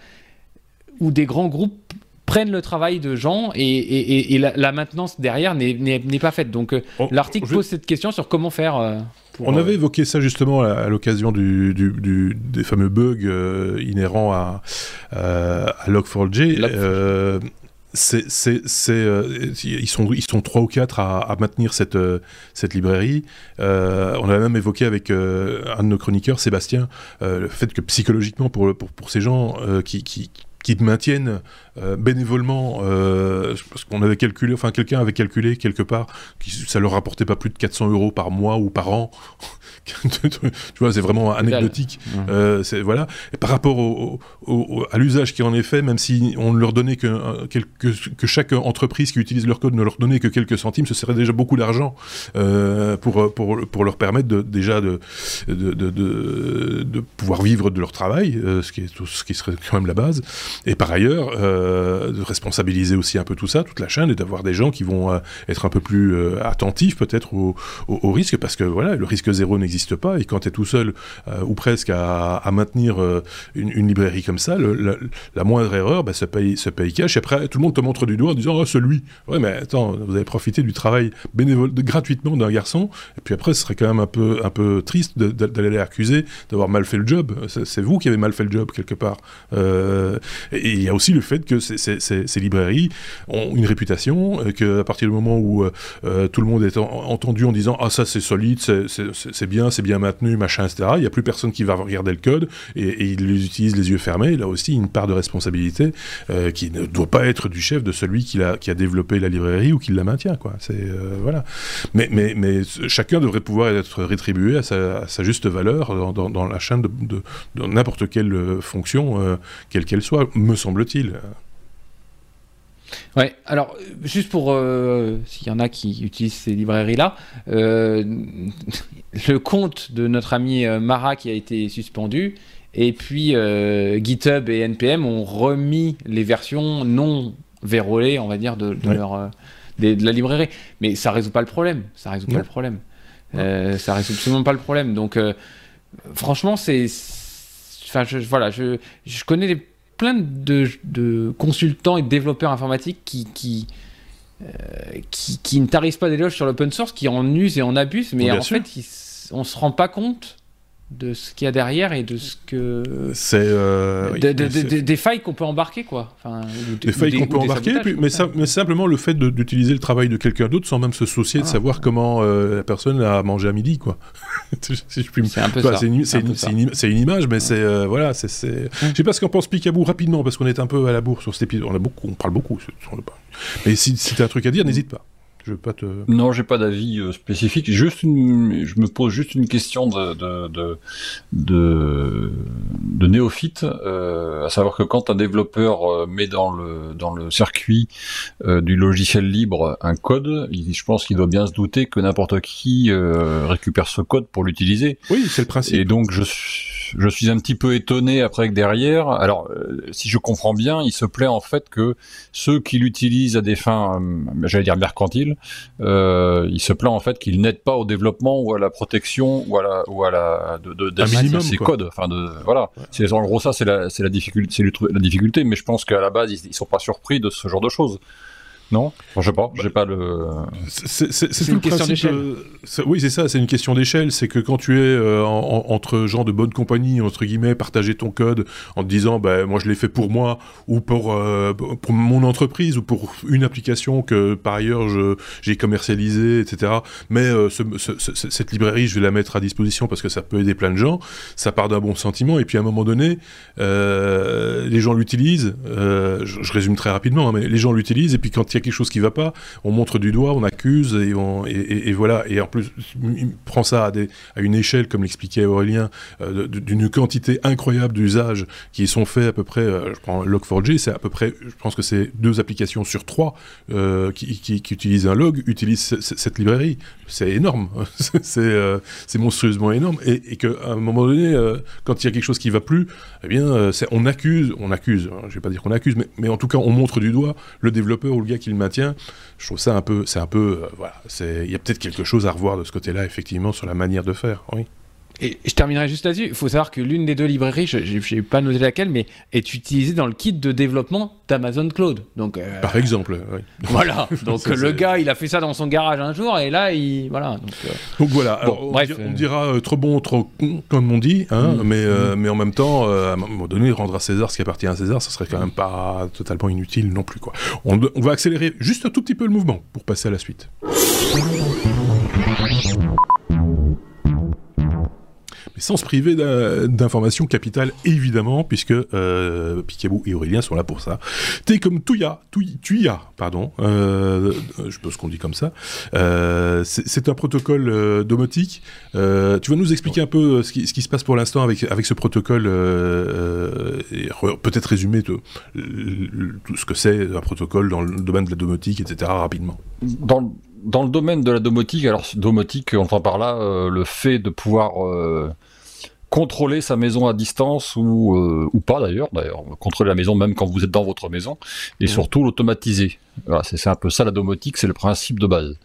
où des grands groupes prennent le travail de gens et, la, maintenance derrière n'est pas faite. Donc l'article pose cette question sur comment faire. On avait évoqué ça justement à, l'occasion du, des fameux bugs inhérents à, à Log4j c'est, euh, ils sont ils sont trois ou quatre à, maintenir cette euh, cette librairie. Euh, on avait même évoqué avec un de nos chroniqueurs, Sébastien, le fait que psychologiquement pour pour, pour ces gens qui, qui qui te maintiennent bénévolement, parce qu'on avait calculé, enfin quelqu'un avait calculé quelque part, que ça leur rapportait pas plus de 400 euros par mois ou par an *laughs* tu vois, c'est vraiment anecdotique. Euh, voilà. Et par rapport au, à l'usage qui en est fait, même si on ne leur donnait que, euh, que, chaque entreprise qui utilise leur code ne leur donnait que quelques centimes, ce serait déjà beaucoup d'argent euh, pour, pour, pour, leur permettre de, déjà de de, de, de, pouvoir vivre de leur travail, ce, qui est, ce qui serait quand même la base. Et par ailleurs, de responsabiliser aussi un peu tout ça, toute la chaîne, et d'avoir des gens qui vont être un peu plus attentifs peut-être au, au, risque, parce que voilà, le risque zéro n'existe pas. Et quand tu es tout seul, euh, ou presque, à, maintenir euh, une, librairie comme ça, la, moindre erreur, bah, ça, paye, ça paye cash. Et après, tout le monde te montre du doigt en disant, oh, celui. Ouais, mais attends, vous avez profité du travail bénévole, gratuitement d'un garçon. Et puis après, ce serait quand même un peu, un peu triste d'aller l'accuser d'avoir mal fait le job. C'est vous qui avez mal fait le job, quelque part. Euh, et il y a aussi le fait que ces, librairies ont une réputation, qu'à partir du moment où tout le monde est entendu en disant, ah, ça c'est solide, c'est bien, c'est bien maintenu, machin, etc. Il n'y a plus personne qui va regarder le code et, il les utilise les yeux fermés. Là aussi, une part de responsabilité euh, qui ne doit pas être du chef de celui qui a, développé la librairie ou qui la maintient. Euh, voilà. Mais, chacun devrait pouvoir être rétribué à sa, juste valeur dans, la chaîne de, n'importe quelle fonction, euh, quelle qu'elle soit, me semble-t-il. Ouais, alors juste pour euh, s'il y en a qui utilisent ces librairies-là, euh, *laughs* le compte de notre ami euh, Mara qui a été suspendu, et puis GitHub et NPM ont remis les versions non vérolées, on va dire, de, leur, de, la librairie. Mais ça résout pas le problème, ça résout pas le problème. ça résout absolument pas le problème. Donc franchement, c'est, enfin, voilà, je, je connais les plein de, consultants et de développeurs informatiques qui, qui, euh, qui, ne tarissent pas d'éloges sur l'open source, qui en usent et en abusent, mais en fait, on se rend pas compte de ce qu'il y a derrière et de ce que c'est euh, des failles qu'on peut embarquer quoi. Des failles qu'on peut embarquer mais, mais, simplement le fait d'utiliser le travail de quelqu'un d'autre sans même se soucier de ah. savoir comment euh, la personne a mangé à midi quoi. *laughs* Si je puis c'est un peu ça. c'est une, une, image mais c'est euh, voilà c'est je sais pas ce qu'en pense Picaboo rapidement parce qu'on est un peu à la bourre sur cet épisode. On a beaucoup on parle beaucoup mais si, si tu as un truc à dire n'hésite pas je pas te... Non, j'ai pas d'avis euh, spécifique. Juste une, je me pose juste une question de de de, de, néophyte, euh, à savoir que quand un développeur euh, met dans le dans le circuit du logiciel libre un code, je pense qu'il doit bien se douter que n'importe qui récupère ce code pour l'utiliser. Oui, c'est le principe. Et donc je je suis un petit peu étonné après que derrière, alors si je comprends bien, il se plaît en fait que ceux qui l'utilisent à des fins, j'allais dire mercantiles euh, il se plaint en fait qu'il n'aide pas au développement ou à la protection ou à la ou à la de, de, ses codes. Enfin de voilà. C'est en gros ça c'est la c'est la difficulté c'est la difficulté. Mais je pense qu'à la base ils, ils sont pas surpris de ce genre de choses. Non? Je sais pas, j'ai pas le. C'est une question d'échelle. oui, c'est ça, c'est une question d'échelle. C'est que quand tu es euh, entre gens de bonne compagnie, entre guillemets, partager ton code en te disant, bah, moi je l'ai fait pour moi ou pour, euh, pour mon entreprise ou pour une application que par ailleurs j'ai commercialisée, etc. Mais euh, cette librairie, je vais la mettre à disposition parce que ça peut aider plein de gens. Ça part d'un bon sentiment et puis à un moment donné, les gens l'utilisent. Je, résume très rapidement, hein, mais les gens l'utilisent et puis quand il y quelque chose qui va pas, on montre du doigt, on accuse et, voilà. Et en plus, il prend ça à, une échelle, comme l'expliquait Aurélien, euh, d'une quantité incroyable d'usages qui sont faits à peu près. Euh, je prends Log4j, c'est à peu près, je pense que c'est deux applications sur trois euh, qui, utilisent un log utilisent cette librairie. C'est énorme, *laughs* c'est monstrueusement énorme. Et, qu'à un moment donné, quand il y a quelque chose qui va plus, eh bien, on accuse, on accuse. Hein, je vais pas dire qu'on accuse, mais, mais en tout cas, on montre du doigt le développeur ou le gars qui maintient, je trouve ça un peu, c'est un peu, euh, voilà, il y a peut-être quelque chose à revoir de ce côté-là, effectivement, sur la manière de faire, oui. Et je terminerai juste là-dessus. Il faut savoir que l'une des deux librairies, je n'ai pas noté laquelle, mais est utilisée dans le kit de développement d'Amazon Cloud. Donc, euh, Par exemple. Oui. *laughs* Voilà. Donc *laughs* le gars, il a fait ça dans son garage un jour et là, il. Voilà. Donc, euh, voilà. on, bref, on, dira trop bon, trop con, comme on dit, hein, mm. mais, mm. mais en même temps, à un moment donné, rendre à César ce qui appartient à César, ce serait quand même pas totalement inutile non plus. Quoi. On, on va accélérer juste un tout petit peu le mouvement pour passer à la suite. Sans se priver d'informations capitales, évidemment, puisque euh, Picabou et Aurélien sont là pour ça. T'es comme Touya, Tuya, pardon, euh, je pense qu'on dit comme ça. Euh, c'est un protocole euh, domotique. Euh, tu vas nous expliquer un peu ce qui, se passe pour l'instant avec, avec ce protocole, peut-être résumer tout, ce que c'est un protocole dans le domaine de la domotique, etc., rapidement. Dans le domaine de la domotique, alors domotique, on entend par là le fait de pouvoir contrôler sa maison à distance ou, euh, ou pas d'ailleurs, d'ailleurs, contrôler la maison même quand vous êtes dans votre maison, et mmh. surtout l'automatiser. Voilà, c'est un peu ça la domotique, c'est le principe de base.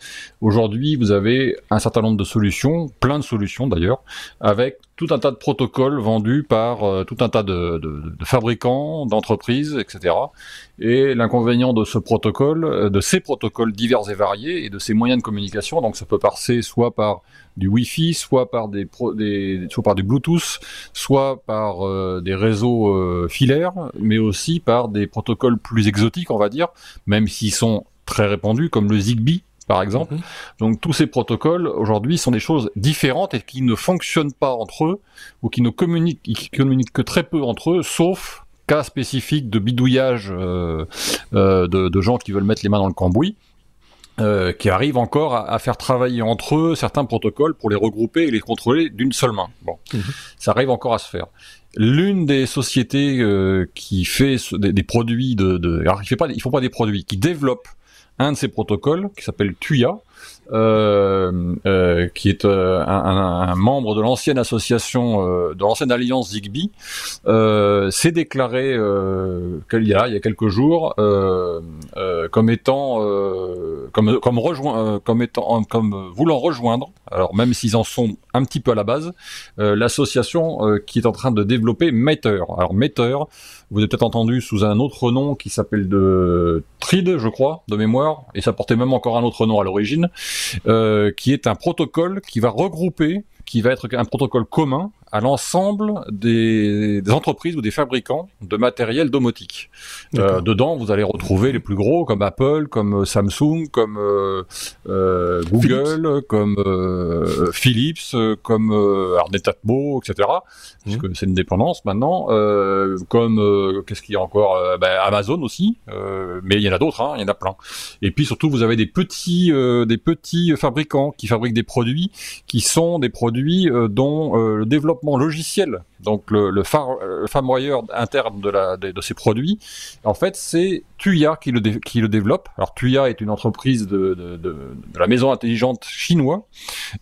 Aujourd'hui, vous avez un certain nombre de solutions, plein de solutions d'ailleurs, avec tout un tas de protocoles vendus par euh, tout un tas de, fabricants, d'entreprises, etc. Et l'inconvénient de ce protocole, euh, de ces protocoles divers et variés, et de ces moyens de communication, donc ça peut passer soit par du Wi-Fi, soit par des, des soit par du Bluetooth, soit par euh, des réseaux filaires, mais aussi par des protocoles plus exotiques, on va dire, même s'ils sont très répandus, comme le Zigbee, par exemple. Mhm. Donc tous ces protocoles aujourd'hui sont des choses différentes et qui ne fonctionnent pas entre eux ou qui ne communiquent, qui communiquent que très peu entre eux, sauf cas spécifique de bidouillage euh, de, de, gens qui veulent mettre les mains dans le cambouis. Euh, qui arrivent encore à, faire travailler entre eux certains protocoles pour les regrouper et les contrôler d'une seule main. Bon, mhm. ça arrive encore à se faire. L'une des sociétés euh, qui fait des, produits de, de, alors ils, fait pas, ils font pas des produits, qui développent un de ces protocoles qui s'appelle Tuya, euh, euh, qui est euh, un, membre de l'ancienne association, de l'ancienne alliance Zigbee, s'est déclaré il y a il y a quelques jours comme étant comme comme rejoint comme étant comme voulant rejoindre alors même s'ils en sont un petit peu à la base l'association qui est en train de développer Matter alors Matter vous avez peut-être entendu sous un autre nom qui s'appelle de Trid, je crois, de mémoire, et ça portait même encore un autre nom à l'origine, euh, qui est un protocole qui va regrouper, qui va être un protocole commun à l'ensemble des, entreprises ou des fabricants de matériel domotique. Euh, dedans, vous allez retrouver les plus gros comme Apple, comme euh, Samsung, comme euh, euh Google, comme euh, Philips, comme euh, Arnetatmo, etc. Puisque mmh. c'est une dépendance maintenant. comme qu'est-ce qu'il y a encore ben, Amazon aussi. mais il y en a d'autres, hein, il y en a plein. Et puis surtout, vous avez des petits, des petits fabricants qui fabriquent des produits qui sont des produits dont le développement logiciel, donc le, le, interne de, la, de, ces produits, en fait, c'est Tuya qui le, qui le développe. Alors Tuya est une entreprise de, de, de la maison intelligente chinoise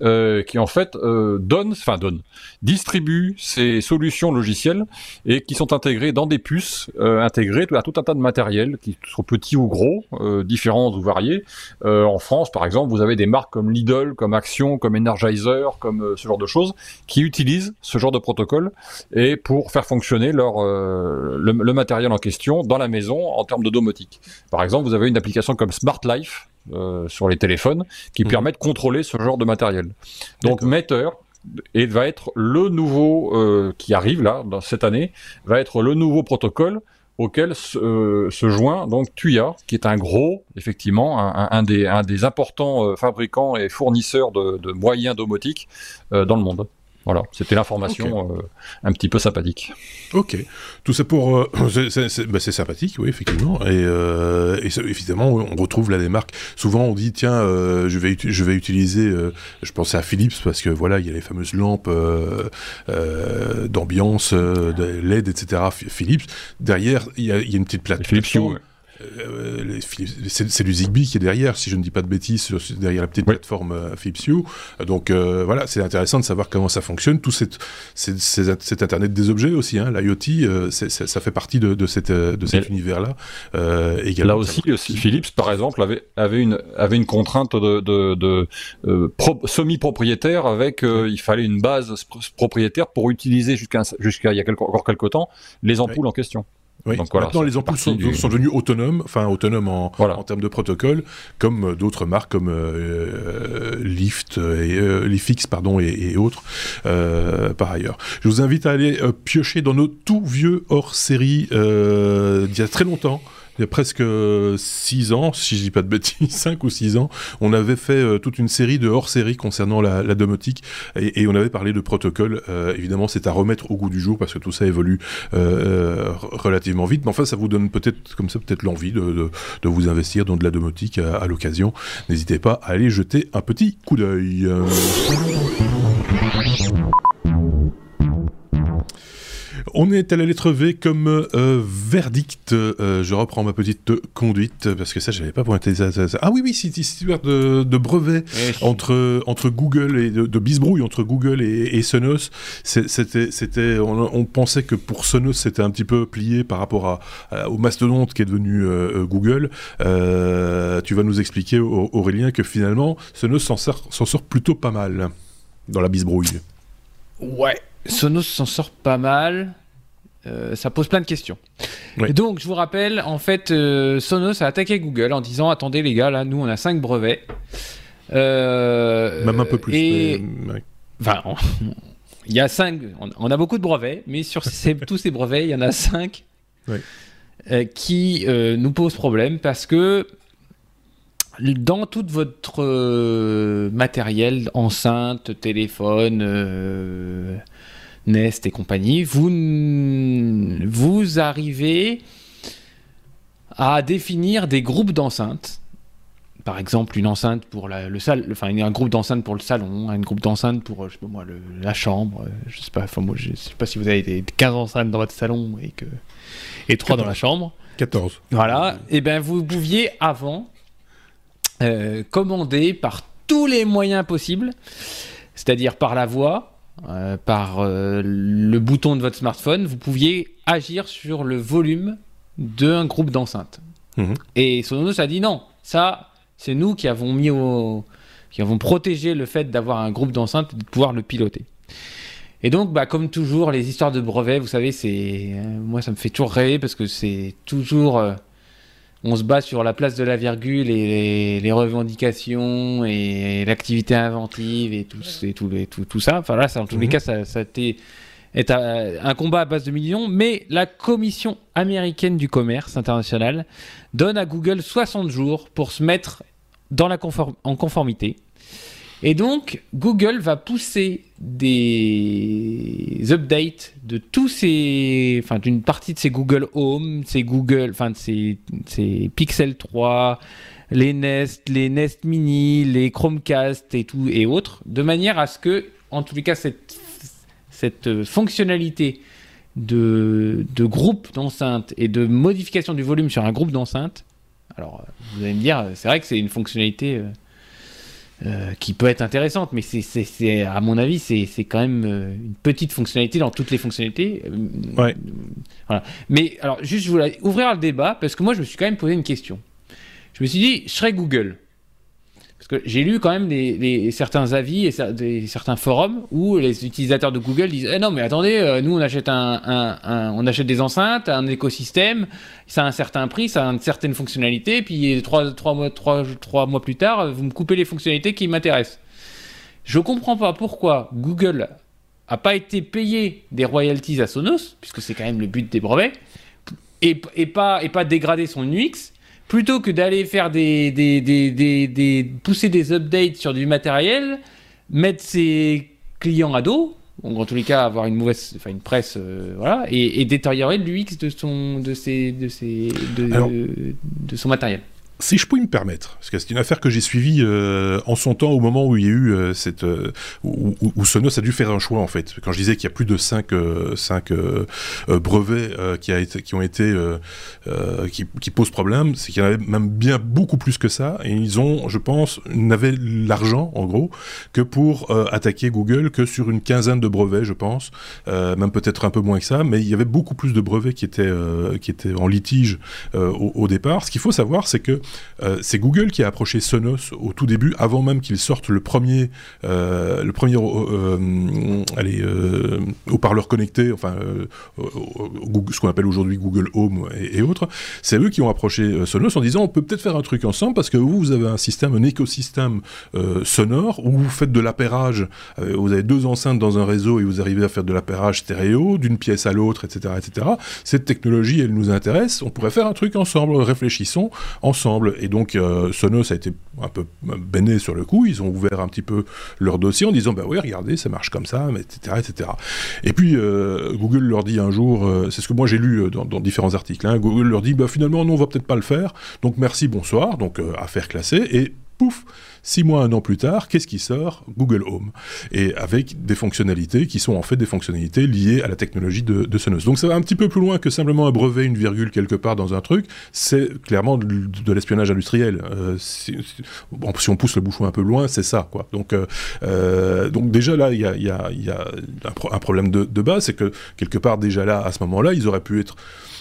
euh, qui en fait euh, donne, enfin donne, distribue ces solutions logicielles et qui sont intégrées dans des puces euh, intégrées à tout un tas de matériel, qui sont petits ou gros, euh, différents ou variés. Euh, en France, par exemple, vous avez des marques comme Lidl, comme Action, comme Energizer, comme euh, ce genre de choses, qui utilisent ce genre de protocole et pour faire fonctionner leur le, le matériel en question dans la maison en termes de domotique. Par exemple, vous avez une application comme Smart Life euh, sur les téléphones qui mhm. permet de contrôler ce genre de matériel. Donc Meter et va être le nouveau euh, qui arrive là dans cette année va être le nouveau protocole auquel se, euh, se joint donc Tuya qui est un gros effectivement un, un, des, un des importants euh, fabricants et fournisseurs de, de moyens domotiques euh, dans le monde. Voilà, c'était l'information euh, un petit peu sympathique. Ok, tout ça pour... Euh, *clears throat* bah, c'est sympathique, oui, effectivement. Et, euh, et évidemment, on retrouve là des marques. Souvent, on dit, tiens, je, vais je vais utiliser... Je pensais à Philips, parce que voilà, il y a les fameuses lampes d'ambiance, LED, etc. Philips. Derrière, il y, a, il y a une petite plateforme. Philips Hue. Euh, c'est du Zigbee qui est derrière, si je ne dis pas de bêtises, derrière la petite plateforme euh, Philips Hue. Donc voilà, c'est intéressant de savoir comment ça fonctionne. Tout cet, cet Internet des objets aussi, hein, l'IoT, ça fait partie de, de, cette, de cet univers-là. Là aussi, Philips, par exemple, avait, avait, une, avait une contrainte de, de, semi-propriétaire avec, il fallait une base propriétaire pour utiliser jusqu'à jusqu'à il y a encore quelques temps les ampoules en question. Oui. Donc, voilà, Maintenant, les ampoules sont, sont, devenues autonomes, enfin autonomes en, en termes de protocole, comme euh, d'autres marques comme euh, Lift et euh, Lifix, pardon, et, et autres euh, par ailleurs. Je vous invite à aller euh, piocher dans nos tout vieux hors série d'il y a très longtemps il y a presque 6 ans, si je dis pas de bêtises, *laughs* 5 ou 6 ans, on avait fait euh, toute une série de hors-série concernant la, domotique et, on avait parlé de protocole. Euh, évidemment, c'est à remettre au goût du jour parce que tout ça évolue euh, relativement vite. Mais enfin, ça vous donne peut-être comme ça peut-être l'envie de, de, vous investir dans de la domotique à l'occasion. N'hésitez pas à aller jeter un petit coup d'œil. On est à la lettre V comme euh, verdict. Euh, je reprends ma petite conduite parce que ça, j'avais pas pointé ça. Ah oui, oui, c'est histoire de, de brevet entre, entre Google et de, bisbrouille entre Google et, Sonos. C'était, c'était, on, pensait que pour Sonos, c'était un petit peu plié par rapport à, au mastodonte qui est devenu euh, Google. tu vas nous expliquer, Aurélien, que finalement, Sonos s'en sort, s'en sort plutôt pas mal dans la bisbrouille. Ouais, Sonos s'en sort pas mal. Euh, ça pose plein de questions. Et donc, je vous rappelle, en fait, euh, Sonos a attaqué Google en disant Attendez, les gars, là, nous, on a 5 brevets. Euh, Même un peu plus. Et... Enfin, il y a 5. On, a beaucoup de brevets, mais sur *laughs* tous ces brevets, il y en a 5 qui nous posent problème parce que dans tout votre matériel, enceinte, téléphone, Nest et compagnie, vous, vous arrivez à définir des groupes d'enceintes. Par exemple, une enceinte pour la, le salle, enfin un groupe d'enceintes pour le salon, un groupe d'enceintes pour je sais pas moi, la chambre. Je sais pas, enfin moi je sais pas si vous avez des 15 enceintes dans votre salon et que et 3 dans la chambre. 14. Voilà. Et eh bien vous pouviez avant euh, commander par tous les moyens possibles, c'est-à-dire par la voix, euh, par euh, le bouton de votre smartphone, vous pouviez agir sur le volume d'un groupe d'enceintes. Mhm. Et Sonos a dit non, ça, c'est nous qui avons mis au, qui avons protégé le fait d'avoir un groupe d'enceintes et de pouvoir le piloter. Et donc, bah, comme toujours, les histoires de brevets, vous savez, c'est moi, ça me fait toujours rêver parce que c'est toujours on se bat sur la place de la virgule et les, revendications et l'activité inventive et tout, et tout, tout, tout, ça. Enfin là, ça, en tous les mhm. cas, ça, ça est un combat à base de millions, mais la Commission américaine du commerce international donne à Google 60 jours pour se mettre dans la en conformité et donc, Google va pousser des updates de tous ces, d'une partie de ces Google Home, ces Google, enfin, de ces, Pixel 3, les Nest, les Nest Mini, les Chromecast et autres, de manière à ce que, en tous les cas, cette, fonctionnalité de, de groupe d'enceintes et de modification du volume sur un groupe d'enceintes, alors vous allez me dire, c'est vrai que c'est une fonctionnalité euh, qui peut être intéressante, mais c'est, à mon avis, c'est, quand même euh, une petite fonctionnalité dans toutes les fonctionnalités. Euh, ouais. Voilà. Mais alors, juste, je voulais ouvrir le débat parce que moi, je me suis quand même posé une question. Je me suis dit, je serais Google. Parce que j'ai lu quand même certains avis et certains forums où les utilisateurs de Google disent eh non mais attendez euh, nous on achète des enceintes un écosystème ça a un certain prix ça a une certaine fonctionnalité puis trois, mois, plus tard vous me coupez les fonctionnalités qui m'intéressent. Je comprends pas pourquoi Google a pas été payé des royalties à Sonos puisque c'est quand même le but des brevets et, et pas et pas dégrader son UX plutôt que d'aller faire des, des, des, des, pousser des updates sur du matériel, mettre ses clients à dos, en tous les cas avoir une mauvaise, enfin une presse, euh, voilà, et, détériorer l'UX de son, de ses, de ses, de, de son matériel. Si je puis me permettre, parce que c'est une affaire que j'ai suivie euh, en son temps au moment où il y a eu euh, cette euh, où, où, Sonos a dû faire un choix en fait. Quand je disais qu'il y a plus de 5 cinq, brevets qui, a été, qui ont été qui, posent problème, c'est qu'il y en avait même bien beaucoup plus que ça. Et ils ont, je pense, n'avaient l'argent en gros que pour attaquer Google que sur une quinzaine de brevets, je pense, même peut-être un peu moins que ça. Mais il y avait beaucoup plus de brevets qui étaient qui étaient en litige au départ. Ce qu'il faut savoir, c'est que euh, c'est Google qui a approché Sonos au tout début, avant même qu'il sorte le premier, euh, le premier euh, allez, haut-parleur connecté, enfin, ce qu'on appelle aujourd'hui Google Home et, autres. C'est eux qui ont approché Sonos en disant on peut peut-être faire un truc ensemble parce que vous, vous avez un système, un écosystème sonore où vous faites de l'appairage. vous avez deux enceintes dans un réseau et vous arrivez à faire de l'appairage stéréo d'une pièce à l'autre, etc., etc. Cette technologie, elle nous intéresse. On pourrait faire un truc ensemble. Réfléchissons ensemble. Et donc, euh, Sonos a été un peu béné sur le coup. Ils ont ouvert un petit peu leur dossier en disant Bah oui, regardez, ça marche comme ça, etc. etc. Et puis, euh, Google leur dit un jour euh, C'est ce que moi j'ai lu dans, différents articles. Hein, Google leur dit Bah finalement, non, on va peut-être pas le faire. Donc, merci, bonsoir. Donc, affaire classée. Et pouf Six mois, un an plus tard, qu'est-ce qui sort Google Home. Et avec des fonctionnalités qui sont en fait des fonctionnalités liées à la technologie de, Sonos. Donc ça va un petit peu plus loin que simplement un brevet, une virgule quelque part dans un truc. C'est clairement de, l'espionnage industriel. Euh, si, on pousse le bouchon un peu loin, c'est ça. Quoi. Donc, euh, euh, donc déjà là, il y a, un, problème de, de base, c'est que quelque part déjà là, à ce moment-là, ils auraient pu être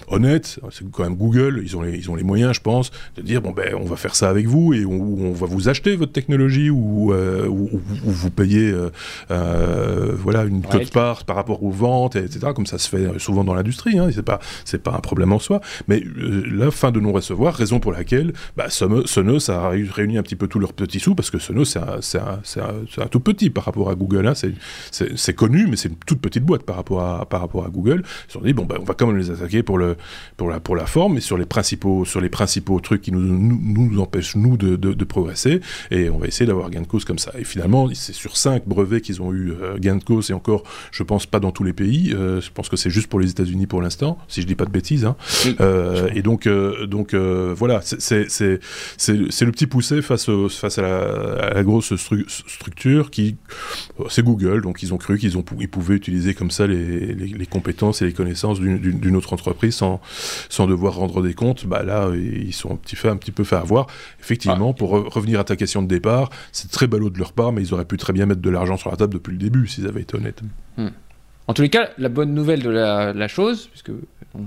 honnête, c'est quand même Google, ils ont, les, ils ont les moyens, je pense, de dire bon ben on va faire ça avec vous et on, on va vous acheter votre technologie ou, euh, vous payez euh, euh, voilà une cote part par rapport aux ventes, etc. Comme ça se fait souvent dans l'industrie, hein, c'est pas c'est pas un problème en soi. Mais la fin de non recevoir, raison pour laquelle bah, Sonos a réuni un petit peu tous leurs petits sous parce que Sonos c'est un, un, un, tout petit par rapport à Google, hein, c'est connu mais c'est une toute petite boîte par rapport à par rapport à Google. Ils se sont dit bon ben on va quand même les attaquer pour le pour la, pour la forme, mais sur les principaux, sur les principaux trucs qui nous, nous, empêchent, nous, de, de, progresser. Et on va essayer d'avoir gain de cause comme ça. Et finalement, c'est sur cinq brevets qu'ils ont eu euh, gain de cause, et encore, je pense pas dans tous les pays. Euh, je pense que c'est juste pour les États-Unis pour l'instant, si je dis pas de bêtises. Hein. Euh, et donc, donc voilà, c'est le petit poussé face, face à, la, grosse structure qui. C'est Google, donc ils ont cru qu'ils ils pouvaient utiliser comme ça les, les, les compétences et les connaissances d'une autre entreprise sans, sans devoir rendre des comptes, bah là, ils sont un petit, fait, un petit peu fait avoir. Effectivement, ah. pour revenir à ta question de départ, c'est très ballot de leur part, mais ils auraient pu très bien mettre de l'argent sur la table depuis le début, s'ils avaient été honnêtes. Hmm. En tous les cas, la bonne nouvelle de la, chose, puisque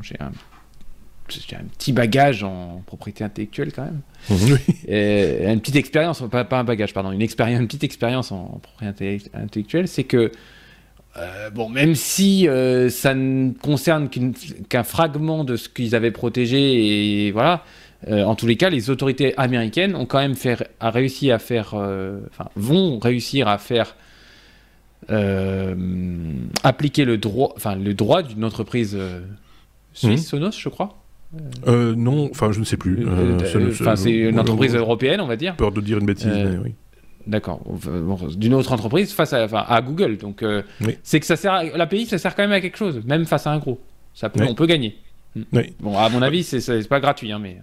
j'ai un, un, petit bagage en propriété intellectuelle quand même, *laughs* oui. et une petite expérience, pas, pas, un bagage, pardon, une, expérience, une petite expérience en propriété intellectuelle, c'est que euh, bon, même si euh, ça ne concerne qu'un fragment de ce qu'ils avaient protégé, et voilà, euh, en tous les cas, les autorités américaines ont quand même fait, a réussi à faire, enfin, vont réussir à faire appliquer le droit, enfin, le droit d'une entreprise suisse, mmh. Sonos, je crois. non, enfin, je ne sais plus. C'est une entreprise européenne, on va dire. Peur de dire une bêtise, mais oui. D'accord. D'une autre entreprise face à, à Google. Donc, euh, c'est que ça sert l'API, ça sert quand même à quelque chose, même face à un gros. Ça peut, On peut gagner. Bon, à mon avis, c'est pas gratuit, hein, mais.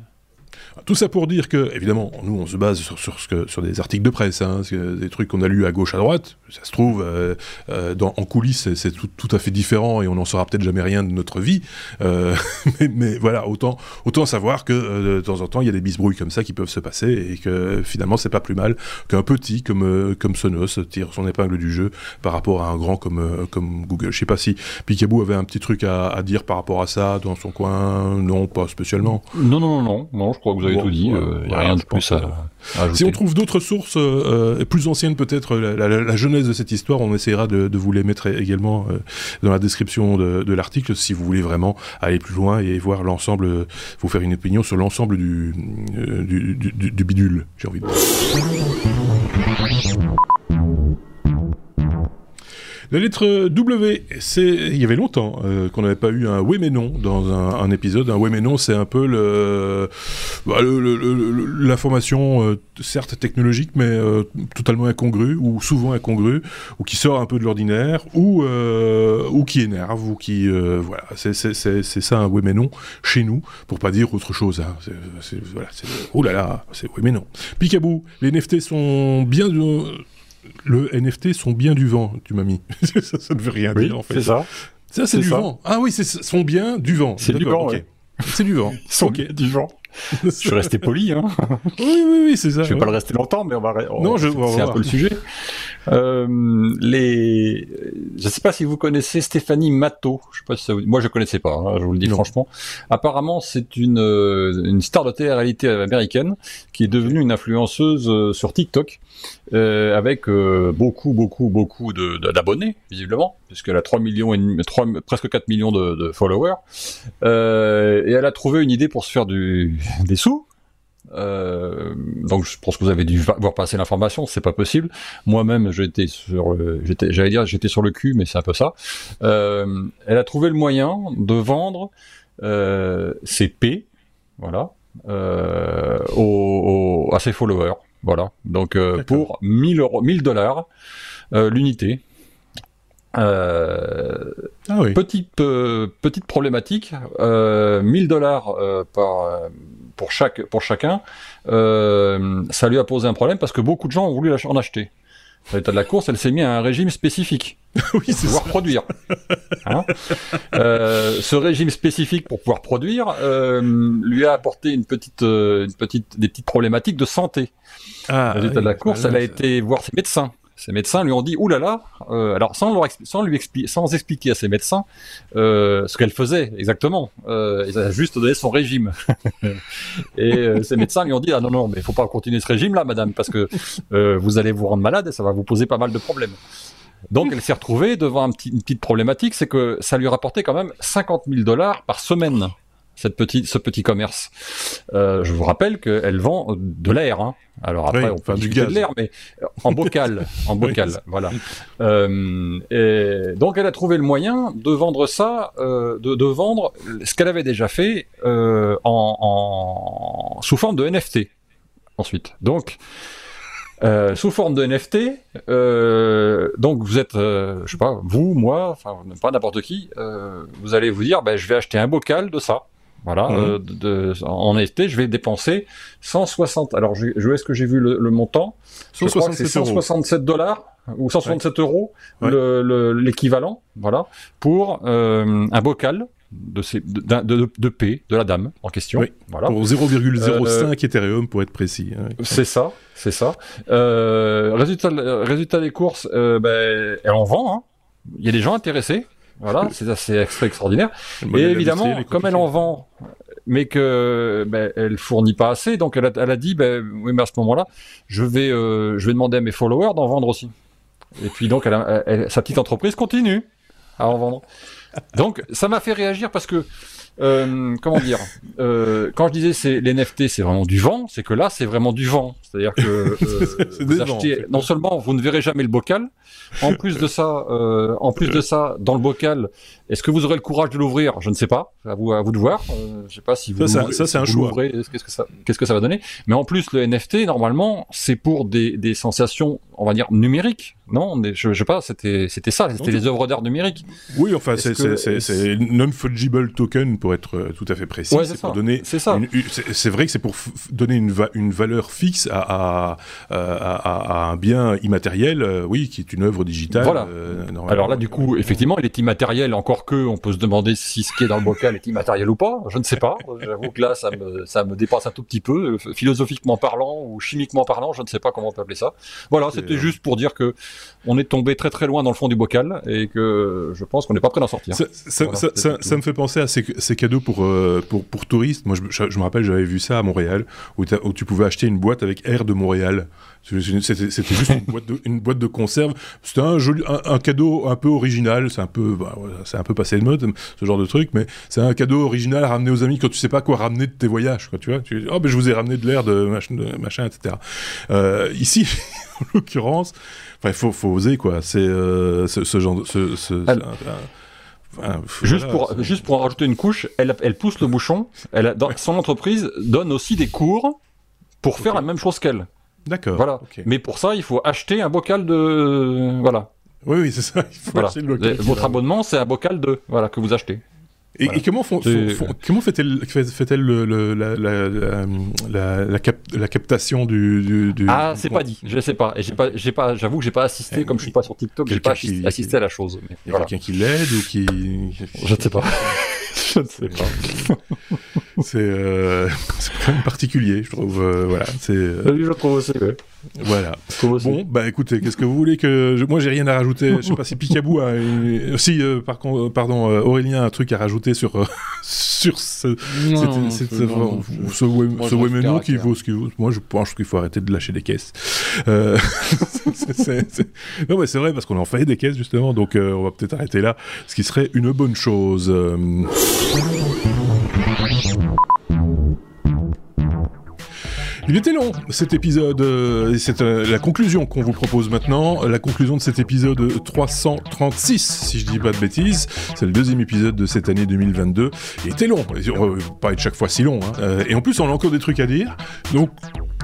Tout ça pour dire que, évidemment, nous, on se base sur, sur, des articles de presse, hein, des trucs qu'on a lus à gauche, à droite. Ça se trouve, euh, euh, en coulisses, c'est tout, tout, à fait différent et on n'en saura peut-être jamais rien de notre vie. Euh, *laughs* mais, voilà, autant, autant savoir que de temps en temps, il y a des bisbrouilles comme ça qui peuvent se passer et que finalement, c'est pas plus mal qu'un petit comme, comme Sonos tire son épingle du jeu par rapport à un grand comme, comme Google. Je sais pas si Picaboo avait un petit truc à, dire par rapport à ça dans son coin. Non, pas spécialement. Non, non, non, non, je crois que vous avez tout dit. Il euh, n'y a rien de plus à, ajouter. Si on trouve d'autres sources euh, plus anciennes, peut-être la, jeunesse de cette histoire, on essaiera de, vous les mettre également euh, dans la description de, l'article si vous voulez vraiment aller plus loin et voir l'ensemble, vous faire une opinion sur l'ensemble du, du, du, bidule, j'ai envie de dire. La lettre W, c'est il y avait longtemps euh, qu'on n'avait pas eu un oui mais non dans un, épisode. Un oui mais non, c'est un peu bah, l'information euh, certes technologique mais euh, totalement incongrue ou souvent incongrue ou qui sort un peu de l'ordinaire ou ou qui énerve ou qui voilà c'est ça un oui mais non chez nous pour pas dire autre chose. Hein. Oh là là, c'est oui mais non. Picabou, les NFT sont bien le NFT sont bien du vent, tu m'as mis. *laughs* ça, ne veut rien dire en fait. C'est ça. Ça, c'est du vent. Ah oui, c'est sont bien du vent. C'est du vent, *laughs* C'est du vent. Sont du vent. *laughs* je suis resté poli, hein. Oui, oui, oui, c'est ça. Je vais pas le rester longtemps, mais on va. non, je. C'est un peu le sujet. Euh, les, je sais pas si vous connaissez Stéphanie Matteau. Je sais pas si ça vous... moi je connaissais pas. Hein, je vous le dis franchement. Apparemment, c'est une euh, une star de télé-réalité américaine qui est devenue une influenceuse euh, sur TikTok euh, avec euh, beaucoup, beaucoup, beaucoup d'abonnés visiblement, puisqu'elle a 3 millions et 3, presque 4 millions de, de followers. Euh, et elle a trouvé une idée pour se faire du, des sous. Euh, donc je pense que vous avez dû voir passer l'information, c'est pas possible. Moi-même, j'étais sur, j'étais, j'allais dire, j'étais sur le cul, mais c'est un peu ça. Euh, elle a trouvé le moyen de vendre euh, ses P, voilà, euh, à ses followers, voilà. Donc pour 1000 euros, 1000 dollars l'unité. Euh, ah oui. petite petite problématique, euh, 1000 dollars par pour chaque pour chacun, euh, ça lui a posé un problème parce que beaucoup de gens ont voulu en acheter. À l'état de la course, elle s'est mise à un régime spécifique *laughs* oui, pour pouvoir produire. Hein *laughs* euh, ce régime spécifique pour pouvoir produire euh, lui a apporté une petite, une petite, des petites problématiques de santé. Ah, à l'état de la course, elle a été voir ses médecins ces médecins lui ont dit oulala, là là, euh, alors sans, leur sans lui expliquer, sans expliquer à ses médecins euh, ce qu'elle faisait exactement. Euh, il a juste donné son régime. *laughs* et euh, ces médecins lui ont dit ah non non mais il faut pas continuer ce régime là, madame, parce que vous allez vous rendre malade et ça va vous poser pas mal de problèmes. Donc elle s'est retrouvée devant un petit, une petite problématique, c'est que ça lui rapportait quand même 50 000 dollars par semaine cette petite, ce petit commerce. Euh, je vous rappelle qu'elle vend de l'air. Hein. Alors après, on peut du gaz. de l'air, mais en bocal, *laughs* en bocal, voilà. Euh, et donc elle a trouvé le moyen de vendre ça, euh, de, de, vendre ce qu'elle avait déjà fait en, en, sous forme de NFT. Ensuite, donc. Euh, sous forme de NFT, euh, donc vous êtes, euh, je sais pas, vous, moi, enfin pas n'importe qui, vous allez vous dire, ben, je vais acheter un bocal de ça, voilà, euh, de, en NFT, je vais dépenser 160. Alors, je, où est-ce que j'ai vu le, le montant? Je crois que c'est 167 dollars ou 167 euros l'équivalent, voilà, pour euh, un bocal de, ces, de, de, de, P, de la dame en question. Oui, voilà. Pour 0,05 euh, Ethereum, pour être précis. Hein. C'est ça, c'est ça. Euh, résultat, résultat des courses, euh, ben, elle en vend. Hein. Il y a des gens intéressés. Voilà, *laughs* c'est assez extraordinaire. Et évidemment, comme elle en vend, mais que ben, elle fournit pas assez, donc elle a, elle a dit, ben, oui, mais à ce moment-là, je vais, euh, je vais demander à mes followers d'en vendre aussi. Et puis donc, elle sa petite entreprise continue à en vendre. Donc, ça m'a fait réagir parce que euh, comment dire euh, Quand je disais c'est l'NFT, c'est vraiment du vent, c'est que là, c'est vraiment du vent. C'est-à-dire que euh, *laughs* vous achetez, non seulement vous ne verrez jamais le bocal, en plus de ça, euh, en plus de ça, dans le bocal, est-ce que vous aurez le courage de l'ouvrir? Je ne sais pas. À vous, à vous de voir. Euh, je sais pas si vous. Ça, ça c'est un choix. Qu'est-ce que ça, qu'est-ce que ça va donner? Mais en plus, le NFT, normalement, c'est pour des, des sensations, on va dire numériques. Non, je, je sais pas. C'était, c'était ça. C'était les œuvres d'art numériques. Oui, enfin, c'est, c'est, non fungible token pour être euh, tout à fait précis. c'est pour donner. C'est ça. C'est vrai que c'est pour donner une, une valeur fixe à, à, à, un bien immatériel, euh, oui, qui est une œuvre digitale. Voilà. Alors là, du coup, effectivement, il est immatériel encore que on peut se demander si ce qui est dans le bocal est immatériel ou pas. Je ne sais pas. *laughs* J'avoue que là, ça me, ça me dépasse un tout petit peu, philosophiquement parlant ou chimiquement parlant. Je ne sais pas comment on peut appeler ça. Voilà, c'était juste pour dire que on est tombé très très loin dans le fond du bocal et que je pense qu'on n'est pas prêt d'en sortir. Ça, ça, me fait penser à ces, cadeaux pour, pour, pour, touristes. Moi, je, je me rappelle, j'avais vu ça à Montréal, où, où, tu pouvais acheter une boîte avec Air de Montréal. C'était juste une boîte, de, une boîte de conserve. C'était un, joli, un, cadeau un peu original. C'est un peu, bah, c'est un peu passé de mode, ce genre de truc, mais c'est un cadeau original à ramener aux amis quand tu sais pas quoi ramener de tes voyages. Quoi, tu vois, tu, oh, ben je vous ai ramené de l'air, de machin, de machin etc. Euh, ici, *laughs* en l'occurrence, il faut, faut oser quoi. C'est euh, ce, genre, de, ce, ce, juste, pour, juste pour en rajouter une couche, elle, elle pousse le bouchon. Elle, dans, son entreprise donne aussi des cours pour faire la même chose qu'elle. D'accord. Voilà. Mais pour ça, il faut acheter un bocal de. Voilà. Oui, oui, c'est ça. Il faut acheter le bocal. Votre abonnement, c'est un bocal de. Voilà, que vous achetez. Et, comment, font, comment fait-elle fait le, la, la, la, la, captation du, du, Ah, c'est pas dit, je sais pas. Et pas, pas, j'avoue que j'ai pas assisté, comme je suis pas sur TikTok, j'ai pas assisté, à la chose. Mais Quelqu'un qui l'aide ou qui. Je ne sais pas. *laughs* je ne sais pas. *laughs* Euh, c'est quand même particulier, je trouve. Euh, voilà, c'est. Euh, oui, je trouve aussi. Ouais. Voilà. Bon, bah écoutez, qu'est-ce que vous voulez que je... moi j'ai rien à rajouter. Je sais pas si Picabou a une... si par contre, pardon, Aurélien a un truc à rajouter sur *laughs* sur ce ce, web, qui vaut ce qu'il vaut. Moi je pense qu'il faut arrêter de lâcher des caisses. *laughs* Non mais c'est vrai parce qu'on en fait des caisses justement, donc on va peut-être arrêter là, ce qui serait une bonne chose. Il était long cet épisode, euh, c'est euh, la conclusion qu'on vous propose maintenant, la conclusion de cet épisode 336, si je dis pas de bêtises, c'est le deuxième épisode de cette année 2022. Il était long, on va pas être chaque fois si long, hein. euh, et en plus on a encore des trucs à dire, donc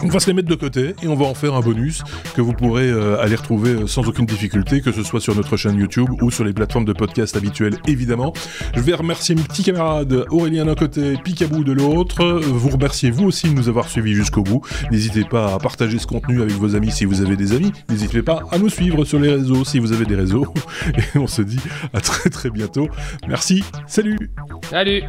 on va se les mettre de côté et on va en faire un bonus que vous pourrez euh, aller retrouver euh, sans aucune difficulté, que ce soit sur notre chaîne YouTube ou sur les plateformes de podcast habituelles, évidemment. Je vais remercier mes petits camarades Aurélien d'un côté, Picabou de l'autre. Vous remerciez vous aussi de nous avoir suivis jusqu'au bout. N'hésitez pas à partager ce contenu avec vos amis si vous avez des amis. N'hésitez pas à nous suivre sur les réseaux si vous avez des réseaux. *laughs* Et on se dit à très très bientôt. Merci. Salut. Salut.